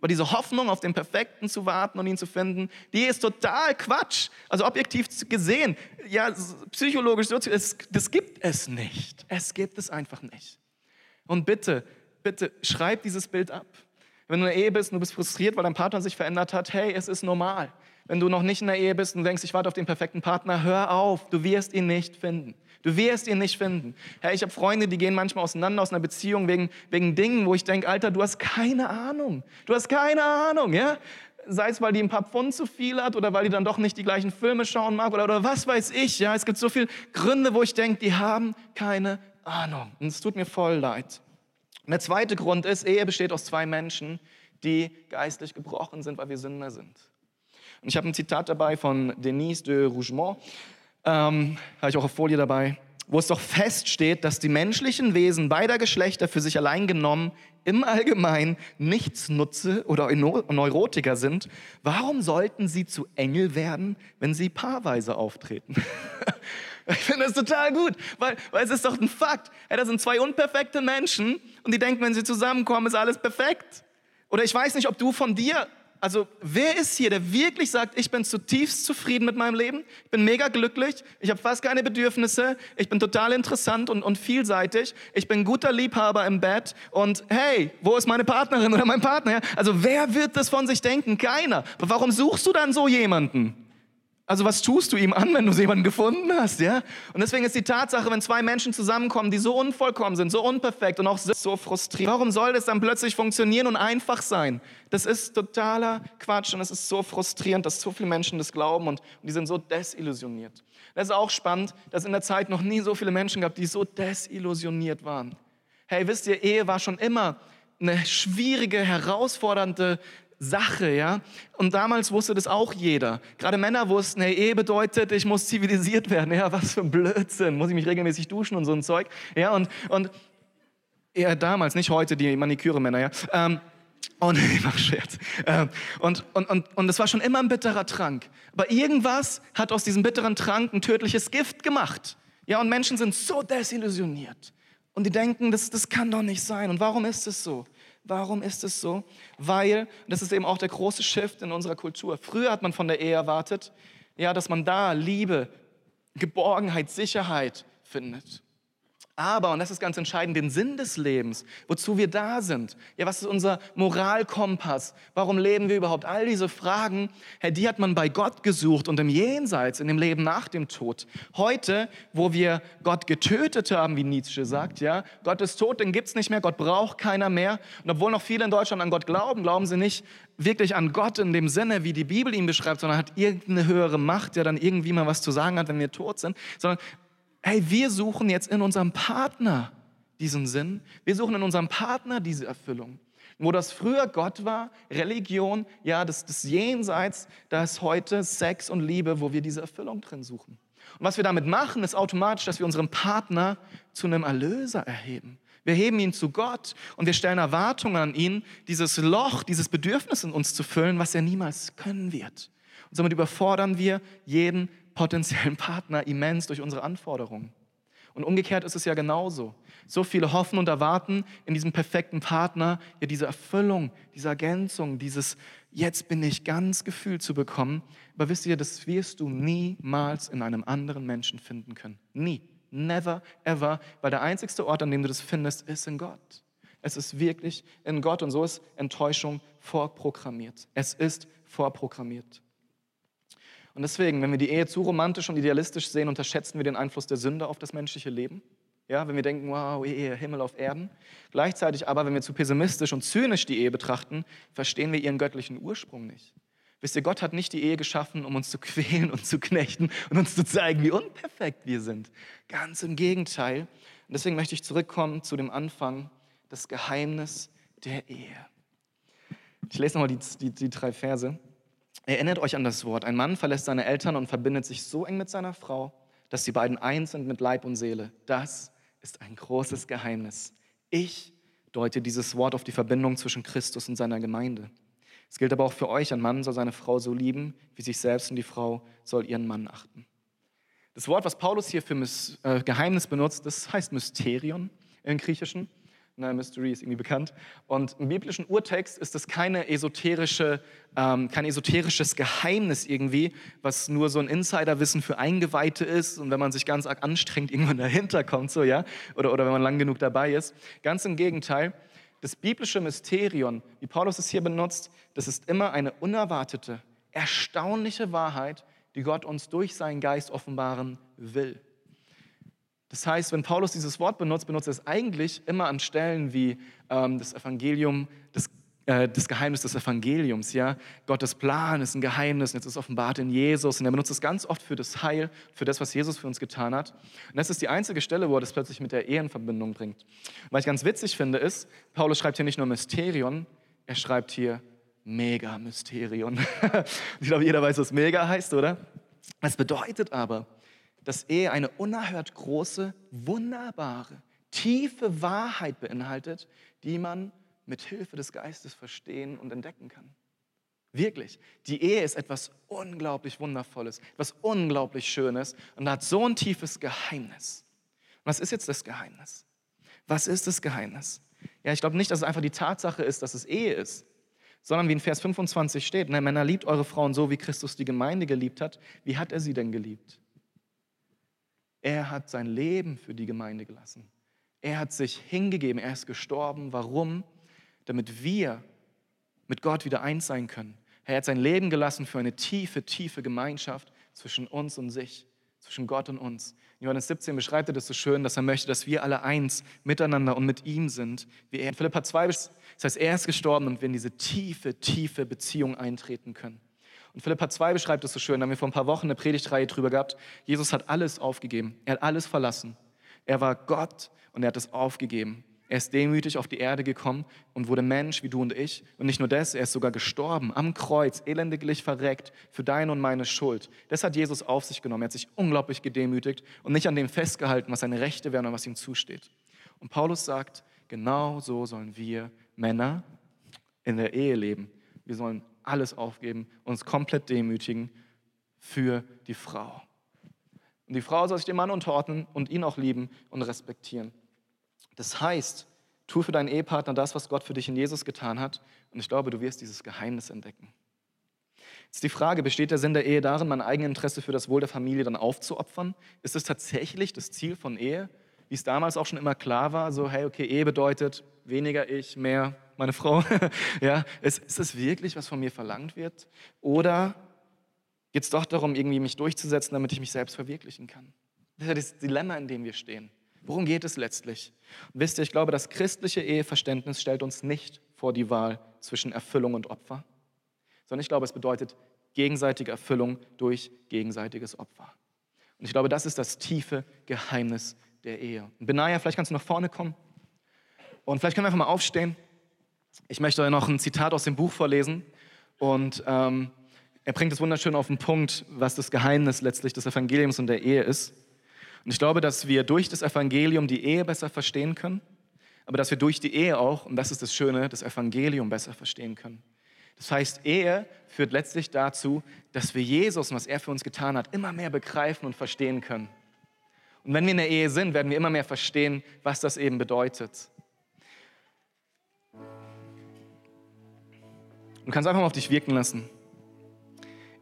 Aber diese Hoffnung, auf den Perfekten zu warten und ihn zu finden, die ist total Quatsch. Also objektiv gesehen, ja, psychologisch, das gibt es nicht. Es gibt es einfach nicht. Und bitte, bitte schreib dieses Bild ab. Wenn du in einer Ehe bist und du bist frustriert, weil dein Partner sich verändert hat, hey, es ist normal. Wenn du noch nicht in der Ehe bist und denkst, ich warte auf den perfekten Partner, hör auf, du wirst ihn nicht finden. Du wirst ihn nicht finden. Hey, ich habe Freunde, die gehen manchmal auseinander aus einer Beziehung wegen, wegen Dingen, wo ich denke, Alter, du hast keine Ahnung. Du hast keine Ahnung, ja? Sei es, weil die ein paar Pfund zu viel hat oder weil die dann doch nicht die gleichen Filme schauen mag oder, oder was weiß ich, ja? Es gibt so viele Gründe, wo ich denke, die haben keine Ahnung. Und es tut mir voll leid. Und der zweite Grund ist, Ehe besteht aus zwei Menschen, die geistlich gebrochen sind, weil wir Sünder sind. Und ich habe ein Zitat dabei von Denise de Rougemont, ähm, habe ich auch auf Folie dabei, wo es doch feststeht, dass die menschlichen Wesen beider Geschlechter für sich allein genommen im Allgemeinen Nichtsnutze oder Neurotiker sind. Warum sollten sie zu Engel werden, wenn sie paarweise auftreten? *laughs* Ich finde das total gut, weil, weil es ist doch ein Fakt. Hey, da sind zwei unperfekte Menschen und die denken, wenn sie zusammenkommen, ist alles perfekt. Oder ich weiß nicht, ob du von dir, also wer ist hier, der wirklich sagt, ich bin zutiefst zufrieden mit meinem Leben, ich bin mega glücklich, ich habe fast keine Bedürfnisse, ich bin total interessant und, und vielseitig, ich bin guter Liebhaber im Bett und hey, wo ist meine Partnerin oder mein Partner? Also wer wird das von sich denken? Keiner. Aber warum suchst du dann so jemanden? Also was tust du ihm an, wenn du jemanden gefunden hast, ja? Und deswegen ist die Tatsache, wenn zwei Menschen zusammenkommen, die so unvollkommen sind, so unperfekt und auch so frustriert, warum soll das dann plötzlich funktionieren und einfach sein? Das ist totaler Quatsch und es ist so frustrierend, dass so viele Menschen das glauben und, und die sind so desillusioniert. Das ist auch spannend, dass in der Zeit noch nie so viele Menschen gab, die so desillusioniert waren. Hey, wisst ihr, Ehe war schon immer eine schwierige, herausfordernde Sache, ja. Und damals wusste das auch jeder. Gerade Männer wussten, hey, Ehe bedeutet, ich muss zivilisiert werden. Ja, was für ein Blödsinn. Muss ich mich regelmäßig duschen und so ein Zeug. Ja, und, und ja, damals, nicht heute, die Maniküre-Männer, ja. Ähm, und *laughs* ich mach Scherz. Ähm, und, und, und, und es war schon immer ein bitterer Trank. Aber irgendwas hat aus diesem bitteren Trank ein tödliches Gift gemacht. Ja, und Menschen sind so desillusioniert. Und die denken, das, das kann doch nicht sein. Und warum ist es so? Warum ist es so? Weil, das ist eben auch der große Shift in unserer Kultur. Früher hat man von der Ehe erwartet, ja, dass man da Liebe, Geborgenheit, Sicherheit findet. Aber, und das ist ganz entscheidend, den Sinn des Lebens, wozu wir da sind. Ja, was ist unser Moralkompass? Warum leben wir überhaupt? All diese Fragen, Herr, die hat man bei Gott gesucht und im Jenseits, in dem Leben nach dem Tod. Heute, wo wir Gott getötet haben, wie Nietzsche sagt, ja, Gott ist tot, den gibt's nicht mehr, Gott braucht keiner mehr. Und obwohl noch viele in Deutschland an Gott glauben, glauben sie nicht wirklich an Gott in dem Sinne, wie die Bibel ihn beschreibt, sondern hat irgendeine höhere Macht, der dann irgendwie mal was zu sagen hat, wenn wir tot sind, sondern hey, wir suchen jetzt in unserem Partner diesen Sinn. Wir suchen in unserem Partner diese Erfüllung. Wo das früher Gott war, Religion, ja, das, das Jenseits, da ist heute Sex und Liebe, wo wir diese Erfüllung drin suchen. Und was wir damit machen, ist automatisch, dass wir unseren Partner zu einem Erlöser erheben. Wir heben ihn zu Gott und wir stellen Erwartungen an ihn, dieses Loch, dieses Bedürfnis in uns zu füllen, was er niemals können wird. Und somit überfordern wir jeden potenziellen Partner immens durch unsere Anforderungen. Und umgekehrt ist es ja genauso. So viele hoffen und erwarten in diesem perfekten Partner ja diese Erfüllung, diese Ergänzung, dieses Jetzt bin ich ganz Gefühl zu bekommen. Aber wisst ihr, das wirst du niemals in einem anderen Menschen finden können. Nie. Never, ever. Weil der einzigste Ort, an dem du das findest, ist in Gott. Es ist wirklich in Gott und so ist Enttäuschung vorprogrammiert. Es ist vorprogrammiert. Und deswegen, wenn wir die Ehe zu romantisch und idealistisch sehen, unterschätzen wir den Einfluss der Sünde auf das menschliche Leben. Ja, wenn wir denken, wow, Ehe, Himmel auf Erden. Gleichzeitig aber, wenn wir zu pessimistisch und zynisch die Ehe betrachten, verstehen wir ihren göttlichen Ursprung nicht. Wisst ihr, Gott hat nicht die Ehe geschaffen, um uns zu quälen und zu knechten und uns zu zeigen, wie unperfekt wir sind. Ganz im Gegenteil. Und deswegen möchte ich zurückkommen zu dem Anfang, das Geheimnis der Ehe. Ich lese nochmal die, die, die drei Verse. Erinnert euch an das Wort. Ein Mann verlässt seine Eltern und verbindet sich so eng mit seiner Frau, dass die beiden eins sind mit Leib und Seele. Das ist ein großes Geheimnis. Ich deute dieses Wort auf die Verbindung zwischen Christus und seiner Gemeinde. Es gilt aber auch für euch, ein Mann soll seine Frau so lieben, wie sich selbst und die Frau soll ihren Mann achten. Das Wort, was Paulus hier für äh, Geheimnis benutzt, das heißt Mysterion im Griechischen. Ne, Mystery ist irgendwie bekannt. Und im biblischen Urtext ist das keine esoterische, ähm, kein esoterisches Geheimnis irgendwie, was nur so ein Insiderwissen für Eingeweihte ist und wenn man sich ganz arg anstrengt, irgendwann *laughs* dahinter kommt, so, ja? Oder, oder wenn man lang genug dabei ist. Ganz im Gegenteil. Das biblische Mysterion, wie Paulus es hier benutzt, das ist immer eine unerwartete, erstaunliche Wahrheit, die Gott uns durch seinen Geist offenbaren will. Das heißt, wenn Paulus dieses Wort benutzt, benutzt er es eigentlich immer an Stellen wie ähm, das Evangelium, das, äh, das Geheimnis des Evangeliums. Ja? Gottes Plan ist ein Geheimnis und jetzt ist offenbart in Jesus. Und er benutzt es ganz oft für das Heil, für das, was Jesus für uns getan hat. Und das ist die einzige Stelle, wo er das plötzlich mit der Ehe in Verbindung bringt. Was ich ganz witzig finde, ist, Paulus schreibt hier nicht nur Mysterion, er schreibt hier Mega-Mysterium. *laughs* ich glaube, jeder weiß, was Mega heißt, oder? Es bedeutet aber, dass Ehe eine unerhört große, wunderbare, tiefe Wahrheit beinhaltet, die man mit Hilfe des Geistes verstehen und entdecken kann. Wirklich. Die Ehe ist etwas unglaublich Wundervolles, etwas unglaublich Schönes und hat so ein tiefes Geheimnis. Was ist jetzt das Geheimnis? Was ist das Geheimnis? Ja, ich glaube nicht, dass es einfach die Tatsache ist, dass es Ehe ist, sondern wie in Vers 25 steht, ne, Männer liebt eure Frauen so, wie Christus die Gemeinde geliebt hat. Wie hat er sie denn geliebt? Er hat sein Leben für die Gemeinde gelassen. Er hat sich hingegeben, er ist gestorben. Warum? Damit wir mit Gott wieder eins sein können. Er hat sein Leben gelassen für eine tiefe, tiefe Gemeinschaft zwischen uns und sich, zwischen Gott und uns. In Johannes 17 beschreibt er das so schön, dass er möchte, dass wir alle eins miteinander und mit ihm sind, wie er. In Philippa 2, das heißt, er ist gestorben und wir in diese tiefe, tiefe Beziehung eintreten können. Und Philippa 2 beschreibt es so schön, da haben wir vor ein paar Wochen eine Predigtreihe drüber gehabt. Jesus hat alles aufgegeben, er hat alles verlassen. Er war Gott und er hat es aufgegeben. Er ist demütig auf die Erde gekommen und wurde Mensch wie du und ich. Und nicht nur das, er ist sogar gestorben am Kreuz, elendiglich verreckt für deine und meine Schuld. Das hat Jesus auf sich genommen. Er hat sich unglaublich gedemütigt und nicht an dem festgehalten, was seine Rechte wären und was ihm zusteht. Und Paulus sagt, genau so sollen wir Männer in der Ehe leben. Wir sollen alles aufgeben, uns komplett demütigen für die Frau. Und die Frau soll sich dem Mann unterordnen und ihn auch lieben und respektieren. Das heißt, tu für deinen Ehepartner das, was Gott für dich in Jesus getan hat. Und ich glaube, du wirst dieses Geheimnis entdecken. Jetzt die Frage, besteht der Sinn der Ehe darin, mein eigenes Interesse für das Wohl der Familie dann aufzuopfern? Ist es tatsächlich das Ziel von Ehe? Wie es damals auch schon immer klar war, so, hey, okay, Ehe bedeutet weniger ich, mehr meine Frau. *laughs* ja, ist, ist es wirklich, was von mir verlangt wird? Oder geht es doch darum, irgendwie mich durchzusetzen, damit ich mich selbst verwirklichen kann? Das ist das Dilemma, in dem wir stehen. Worum geht es letztlich? Und wisst ihr, ich glaube, das christliche Eheverständnis stellt uns nicht vor die Wahl zwischen Erfüllung und Opfer, sondern ich glaube, es bedeutet gegenseitige Erfüllung durch gegenseitiges Opfer. Und ich glaube, das ist das tiefe Geheimnis der Ehe. Und Benaja, vielleicht kannst du nach vorne kommen und vielleicht können wir einfach mal aufstehen. Ich möchte euch noch ein Zitat aus dem Buch vorlesen und ähm, er bringt es wunderschön auf den Punkt, was das Geheimnis letztlich des Evangeliums und der Ehe ist. Und ich glaube, dass wir durch das Evangelium die Ehe besser verstehen können, aber dass wir durch die Ehe auch, und das ist das Schöne, das Evangelium besser verstehen können. Das heißt, Ehe führt letztlich dazu, dass wir Jesus und was er für uns getan hat, immer mehr begreifen und verstehen können. Und wenn wir in der Ehe sind, werden wir immer mehr verstehen, was das eben bedeutet. Du kannst einfach mal auf dich wirken lassen.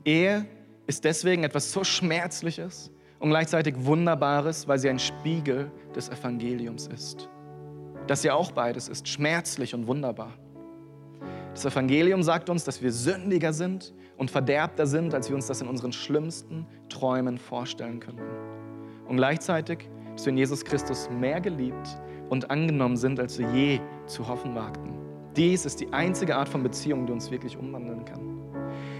Ehe ist deswegen etwas so Schmerzliches, und gleichzeitig Wunderbares, weil sie ein Spiegel des Evangeliums ist. Das ja auch beides ist, schmerzlich und wunderbar. Das Evangelium sagt uns, dass wir sündiger sind und verderbter sind, als wir uns das in unseren schlimmsten Träumen vorstellen könnten. Und gleichzeitig, dass wir in Jesus Christus mehr geliebt und angenommen sind, als wir je zu hoffen wagten. Dies ist die einzige Art von Beziehung, die uns wirklich umwandeln kann.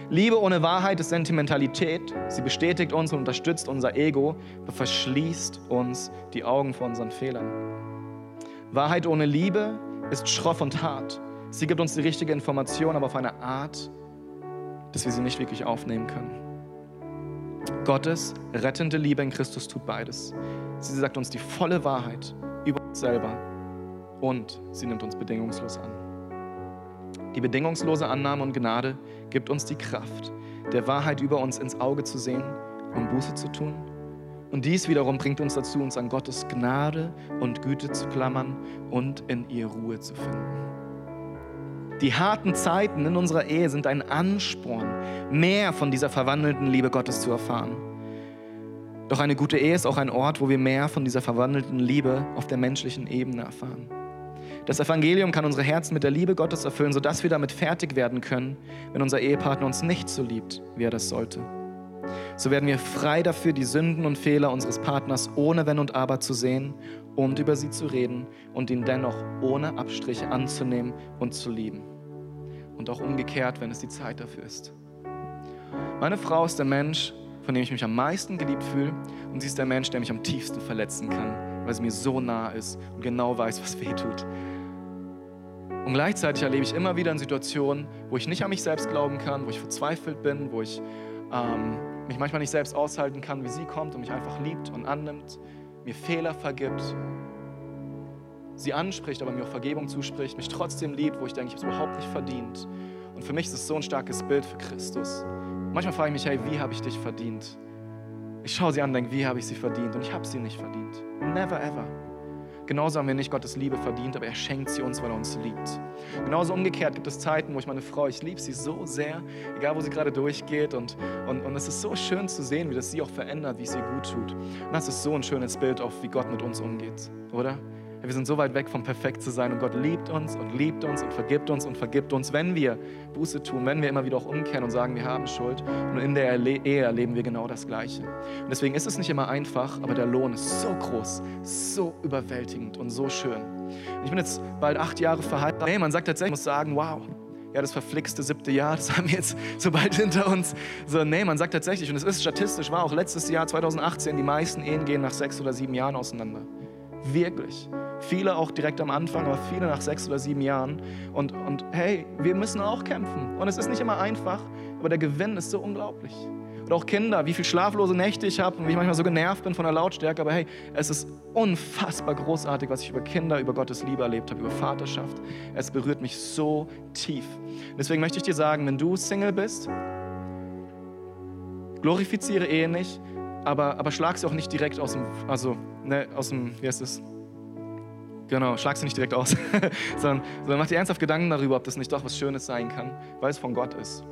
Liebe ohne Wahrheit ist Sentimentalität. Sie bestätigt uns und unterstützt unser Ego, aber verschließt uns die Augen vor unseren Fehlern. Wahrheit ohne Liebe ist schroff und hart. Sie gibt uns die richtige Information, aber auf eine Art, dass wir sie nicht wirklich aufnehmen können. Gottes rettende Liebe in Christus tut beides. Sie sagt uns die volle Wahrheit über uns selber und sie nimmt uns bedingungslos an. Die bedingungslose Annahme und Gnade gibt uns die Kraft, der Wahrheit über uns ins Auge zu sehen und Buße zu tun. Und dies wiederum bringt uns dazu, uns an Gottes Gnade und Güte zu klammern und in ihr Ruhe zu finden. Die harten Zeiten in unserer Ehe sind ein Ansporn, mehr von dieser verwandelten Liebe Gottes zu erfahren. Doch eine gute Ehe ist auch ein Ort, wo wir mehr von dieser verwandelten Liebe auf der menschlichen Ebene erfahren. Das Evangelium kann unsere Herzen mit der Liebe Gottes erfüllen, sodass wir damit fertig werden können, wenn unser Ehepartner uns nicht so liebt, wie er das sollte. So werden wir frei dafür, die Sünden und Fehler unseres Partners ohne Wenn und Aber zu sehen und über sie zu reden und ihn dennoch ohne Abstriche anzunehmen und zu lieben. Und auch umgekehrt, wenn es die Zeit dafür ist. Meine Frau ist der Mensch, von dem ich mich am meisten geliebt fühle und sie ist der Mensch, der mich am tiefsten verletzen kann, weil sie mir so nah ist und genau weiß, was weh tut. Und gleichzeitig erlebe ich immer wieder in Situationen, wo ich nicht an mich selbst glauben kann, wo ich verzweifelt bin, wo ich ähm, mich manchmal nicht selbst aushalten kann, wie sie kommt und mich einfach liebt und annimmt, mir Fehler vergibt, sie anspricht, aber mir auch Vergebung zuspricht, mich trotzdem liebt, wo ich denke, ich habe es überhaupt nicht verdient. Und für mich ist es so ein starkes Bild für Christus. Manchmal frage ich mich, hey, wie habe ich dich verdient? Ich schaue sie an und denke, wie habe ich sie verdient? Und ich habe sie nicht verdient. Never ever. Genauso haben wir nicht Gottes Liebe verdient, aber er schenkt sie uns, weil er uns liebt. Genauso umgekehrt gibt es Zeiten, wo ich meine Frau, ich liebe sie so sehr, egal wo sie gerade durchgeht. Und, und, und es ist so schön zu sehen, wie das sie auch verändert, wie es ihr gut tut. Und das ist so ein schönes Bild auf, wie Gott mit uns umgeht, oder? Wir sind so weit weg vom perfekt zu sein und Gott liebt uns und liebt uns und vergibt uns und vergibt uns, wenn wir Buße tun, wenn wir immer wieder auch umkehren und sagen, wir haben Schuld. Und in der Ehe erleben wir genau das Gleiche. Und deswegen ist es nicht immer einfach, aber der Lohn ist so groß, so überwältigend und so schön. Ich bin jetzt bald acht Jahre verheiratet. Hey, man sagt tatsächlich, muss sagen, wow, ja, das verflixte siebte Jahr, das haben wir jetzt so bald hinter uns. So, nee, man sagt tatsächlich, und es ist statistisch, war auch letztes Jahr, 2018, die meisten Ehen gehen nach sechs oder sieben Jahren auseinander. Wirklich. Viele auch direkt am Anfang, aber viele nach sechs oder sieben Jahren. Und, und hey, wir müssen auch kämpfen. Und es ist nicht immer einfach, aber der Gewinn ist so unglaublich. Und auch Kinder, wie viel schlaflose Nächte ich habe und wie ich manchmal so genervt bin von der Lautstärke. Aber hey, es ist unfassbar großartig, was ich über Kinder, über Gottes Liebe erlebt habe, über Vaterschaft. Es berührt mich so tief. Deswegen möchte ich dir sagen, wenn du Single bist, glorifiziere Ehe nicht, aber, aber schlag sie auch nicht direkt aus dem, also, ne, aus dem, wie heißt es? Genau, schlag sie nicht direkt aus, *laughs* sondern, sondern mach dir ernsthaft Gedanken darüber, ob das nicht doch was Schönes sein kann, weil es von Gott ist.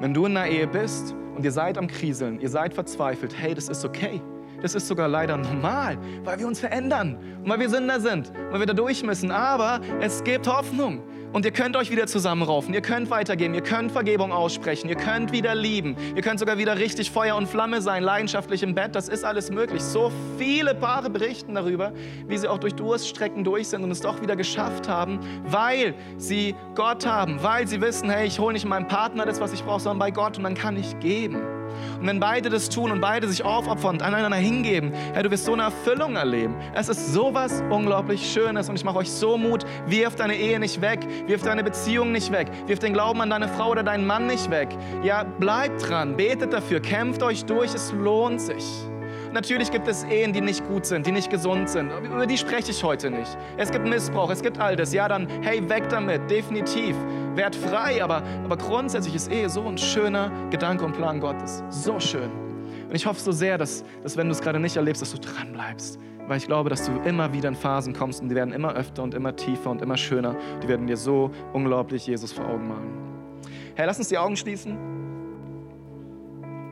Wenn du in einer Ehe bist und ihr seid am Kriseln, ihr seid verzweifelt, hey, das ist okay. Das ist sogar leider normal, weil wir uns verändern und weil wir Sünder sind, weil wir da durch müssen. Aber es gibt Hoffnung. Und ihr könnt euch wieder zusammenraufen, ihr könnt weitergehen, ihr könnt Vergebung aussprechen, ihr könnt wieder lieben, ihr könnt sogar wieder richtig Feuer und Flamme sein, leidenschaftlich im Bett, das ist alles möglich. So viele Paare berichten darüber, wie sie auch durch Durststrecken durch sind und es doch wieder geschafft haben, weil sie Gott haben, weil sie wissen, hey, ich hole nicht meinem Partner das, was ich brauche, sondern bei Gott. Und dann kann ich geben. Und wenn beide das tun und beide sich aufopfern und aneinander hingeben, hey, du wirst so eine Erfüllung erleben. Es ist sowas unglaublich Schönes und ich mache euch so Mut, wirf deine Ehe nicht weg, wirf deine Beziehung nicht weg, wirf den Glauben an deine Frau oder deinen Mann nicht weg. Ja, bleibt dran, betet dafür, kämpft euch durch, es lohnt sich. Natürlich gibt es Ehen, die nicht gut sind, die nicht gesund sind. Über die spreche ich heute nicht. Es gibt Missbrauch, es gibt all das. Ja, dann, hey, weg damit, definitiv. Werd frei, aber, aber grundsätzlich ist Ehe so ein schöner Gedanke und Plan Gottes. So schön. Und ich hoffe so sehr, dass, dass wenn du es gerade nicht erlebst, dass du dran bleibst. Weil ich glaube, dass du immer wieder in Phasen kommst und die werden immer öfter und immer tiefer und immer schöner. Die werden dir so unglaublich Jesus vor Augen malen. Herr, lass uns die Augen schließen.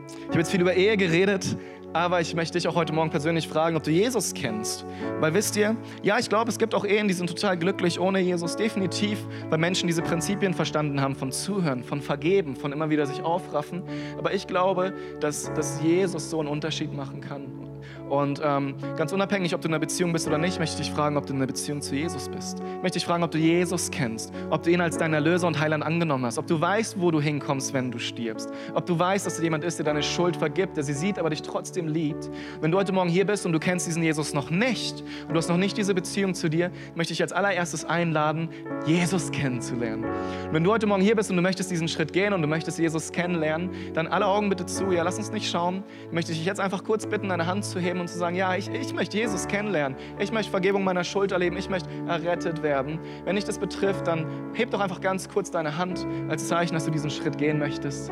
Ich habe jetzt viel über Ehe geredet, aber ich möchte dich auch heute Morgen persönlich fragen, ob du Jesus kennst. Weil wisst ihr, ja, ich glaube, es gibt auch Ehen, die sind total glücklich ohne Jesus. Definitiv, weil Menschen diese Prinzipien verstanden haben von Zuhören, von Vergeben, von immer wieder sich aufraffen. Aber ich glaube, dass, dass Jesus so einen Unterschied machen kann. Und ähm, ganz unabhängig, ob du in einer Beziehung bist oder nicht, möchte ich dich fragen, ob du in einer Beziehung zu Jesus bist. Ich möchte dich fragen, ob du Jesus kennst, ob du ihn als deinen Erlöser und Heiland angenommen hast, ob du weißt, wo du hinkommst, wenn du stirbst, ob du weißt, dass du jemand ist, der deine Schuld vergibt, der sie sieht, aber dich trotzdem liebt. Wenn du heute Morgen hier bist und du kennst diesen Jesus noch nicht und du hast noch nicht diese Beziehung zu dir, möchte ich als allererstes einladen, Jesus kennenzulernen. Und wenn du heute Morgen hier bist und du möchtest diesen Schritt gehen und du möchtest Jesus kennenlernen, dann alle Augen bitte zu. Ja, lass uns nicht schauen. Ich möchte dich jetzt einfach kurz bitten, deine Hand zu heben und zu sagen, ja, ich, ich möchte Jesus kennenlernen. Ich möchte Vergebung meiner Schuld erleben. Ich möchte errettet werden. Wenn dich das betrifft, dann heb doch einfach ganz kurz deine Hand als Zeichen, dass du diesen Schritt gehen möchtest.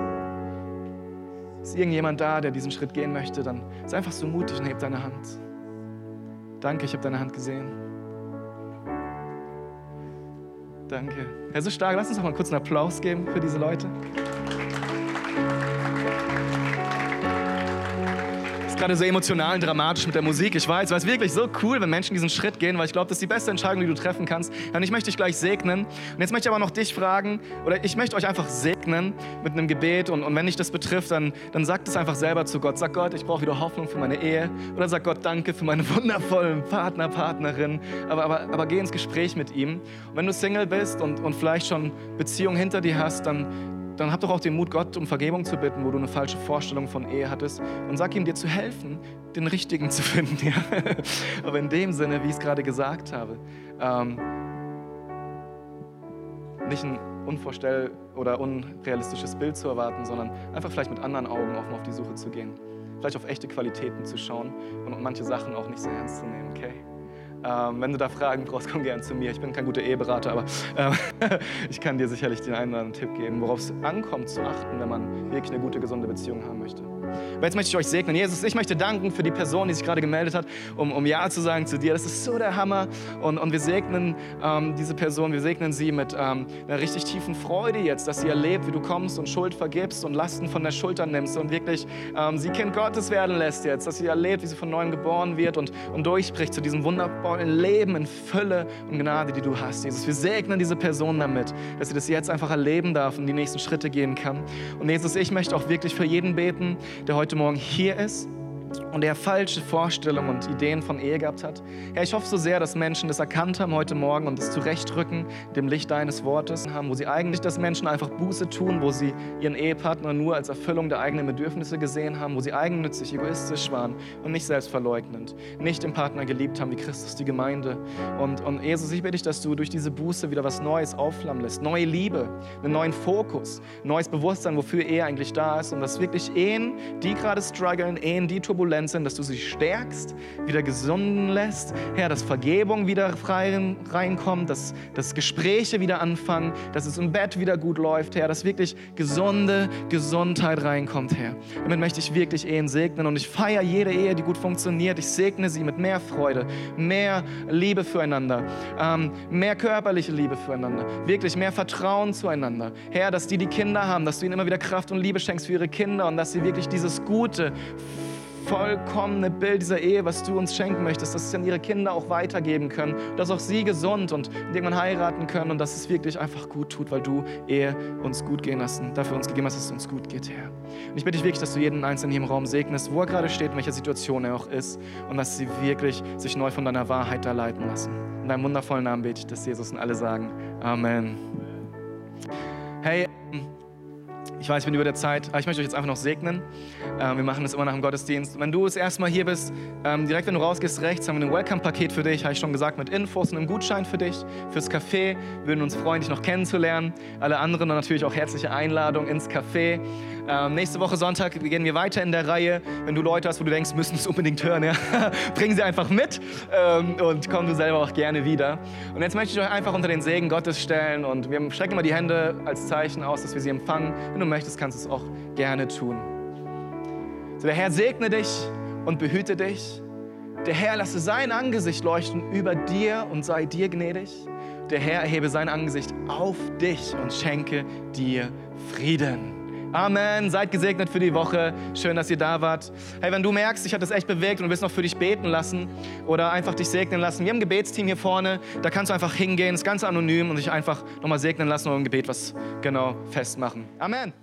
Ist irgendjemand da, der diesen Schritt gehen möchte, dann sei einfach so mutig und heb deine Hand. Danke, ich habe deine Hand gesehen. Danke. Herr, so stark. Lass uns doch mal kurz einen Applaus geben für diese Leute. Gerade so emotional und dramatisch mit der Musik. Ich weiß, es wirklich so cool, wenn Menschen diesen Schritt gehen, weil ich glaube, das ist die beste Entscheidung, die du treffen kannst. Und ich möchte dich gleich segnen. Und jetzt möchte ich aber noch dich fragen, oder ich möchte euch einfach segnen mit einem Gebet. Und, und wenn dich das betrifft, dann, dann sagt es einfach selber zu Gott. Sag Gott, ich brauche wieder Hoffnung für meine Ehe. Oder sag Gott, danke für meine *laughs* wundervollen Partner, Partnerin. Aber, aber, aber geh ins Gespräch mit ihm. Und wenn du Single bist und, und vielleicht schon Beziehungen hinter dir hast, dann, dann hab doch auch den Mut, Gott um Vergebung zu bitten, wo du eine falsche Vorstellung von Ehe hattest. Und sag ihm, dir zu helfen, den richtigen zu *laughs* finden. Ja? Aber in dem Sinne, wie ich es gerade gesagt habe. Ähm, nicht ein unvorstell- oder unrealistisches Bild zu erwarten, sondern einfach vielleicht mit anderen Augen offen auf die Suche zu gehen. Vielleicht auf echte Qualitäten zu schauen und manche Sachen auch nicht so ernst zu nehmen, okay? Ähm, wenn du da Fragen brauchst, komm gerne zu mir. Ich bin kein guter Eheberater, aber ähm, *laughs* ich kann dir sicherlich den einen oder anderen Tipp geben, worauf es ankommt zu achten, wenn man wirklich eine gute, gesunde Beziehung haben möchte. Aber jetzt möchte ich euch segnen. Jesus, ich möchte danken für die Person, die sich gerade gemeldet hat, um, um Ja zu sagen zu dir. Das ist so der Hammer. Und, und wir segnen ähm, diese Person, wir segnen sie mit ähm, einer richtig tiefen Freude jetzt, dass sie erlebt, wie du kommst und Schuld vergibst und Lasten von der Schulter nimmst und wirklich ähm, sie Kind Gottes werden lässt jetzt, dass sie erlebt, wie sie von neuem geboren wird und, und durchbricht zu diesem wunderbaren Leben in Fülle und Gnade, die du hast, Jesus. Wir segnen diese Person damit, dass sie das jetzt einfach erleben darf und die nächsten Schritte gehen kann. Und Jesus, ich möchte auch wirklich für jeden beten, der heute Morgen hier ist und der falsche Vorstellungen und Ideen von Ehe gehabt hat. Herr, ich hoffe so sehr, dass Menschen das erkannt haben heute Morgen und das zurechtrücken, dem Licht deines Wortes haben, wo sie eigentlich, dass Menschen einfach Buße tun, wo sie ihren Ehepartner nur als Erfüllung der eigenen Bedürfnisse gesehen haben, wo sie eigennützig, egoistisch waren und nicht selbstverleugnend, nicht den Partner geliebt haben wie Christus die Gemeinde. Und, und Jesus, ich bitte dich, dass du durch diese Buße wieder was Neues aufflammen lässt, neue Liebe, einen neuen Fokus, neues Bewusstsein, wofür Ehe eigentlich da ist und dass wirklich Ehen, die gerade strugglen, Ehen, die turbulent sind, dass du sie stärkst, wieder gesunden lässt. Herr, dass Vergebung wieder frei reinkommt, dass, dass Gespräche wieder anfangen, dass es im Bett wieder gut läuft, Herr, dass wirklich gesunde Gesundheit reinkommt, Herr. Damit möchte ich wirklich Ehen segnen und ich feiere jede Ehe, die gut funktioniert. Ich segne sie mit mehr Freude, mehr Liebe füreinander, ähm, mehr körperliche Liebe füreinander, wirklich mehr Vertrauen zueinander. Herr, dass die, die Kinder haben, dass du ihnen immer wieder Kraft und Liebe schenkst für ihre Kinder und dass sie wirklich dieses Gute, vollkommene Bild dieser Ehe, was du uns schenken möchtest, dass sie an ihre Kinder auch weitergeben können, dass auch sie gesund und irgendwann heiraten können und dass es wirklich einfach gut tut, weil du Ehe uns gut gehen lassen, dafür uns gegeben hast, dass es uns gut geht, Herr. Und ich bitte dich wirklich, dass du jeden Einzelnen hier im Raum segnest, wo er gerade steht, in welcher Situation er auch ist und dass sie wirklich sich neu von deiner Wahrheit da leiten lassen. In deinem wundervollen Namen bete ich das, Jesus, und alle sagen Amen. Hey, ich weiß, ich bin über der Zeit, aber ich möchte euch jetzt einfach noch segnen. Ähm, wir machen das immer nach dem Gottesdienst. Wenn du das erste Mal hier bist, ähm, direkt wenn du rausgehst rechts, haben wir ein Welcome-Paket für dich, habe ich schon gesagt, mit Infos und einem Gutschein für dich, fürs Café. Wir würden uns freuen, dich noch kennenzulernen. Alle anderen natürlich auch herzliche Einladung ins Café. Ähm, nächste Woche Sonntag gehen wir weiter in der Reihe. Wenn du Leute hast, wo du denkst, müssen es unbedingt hören, *laughs* ja, bring sie einfach mit ähm, und komm du selber auch gerne wieder. Und jetzt möchte ich euch einfach unter den Segen Gottes stellen und wir strecken immer die Hände als Zeichen aus, dass wir sie empfangen. Wenn du möchtest, kannst du es auch gerne tun. So, der Herr segne dich und behüte dich. Der Herr lasse sein Angesicht leuchten über dir und sei dir gnädig. Der Herr erhebe sein Angesicht auf dich und schenke dir Frieden. Amen. Seid gesegnet für die Woche. Schön, dass ihr da wart. Hey, wenn du merkst, ich habe das echt bewegt und willst noch für dich beten lassen oder einfach dich segnen lassen, wir haben ein Gebetsteam hier vorne. Da kannst du einfach hingehen, ist ganz anonym und dich einfach nochmal segnen lassen oder im Gebet was genau festmachen. Amen.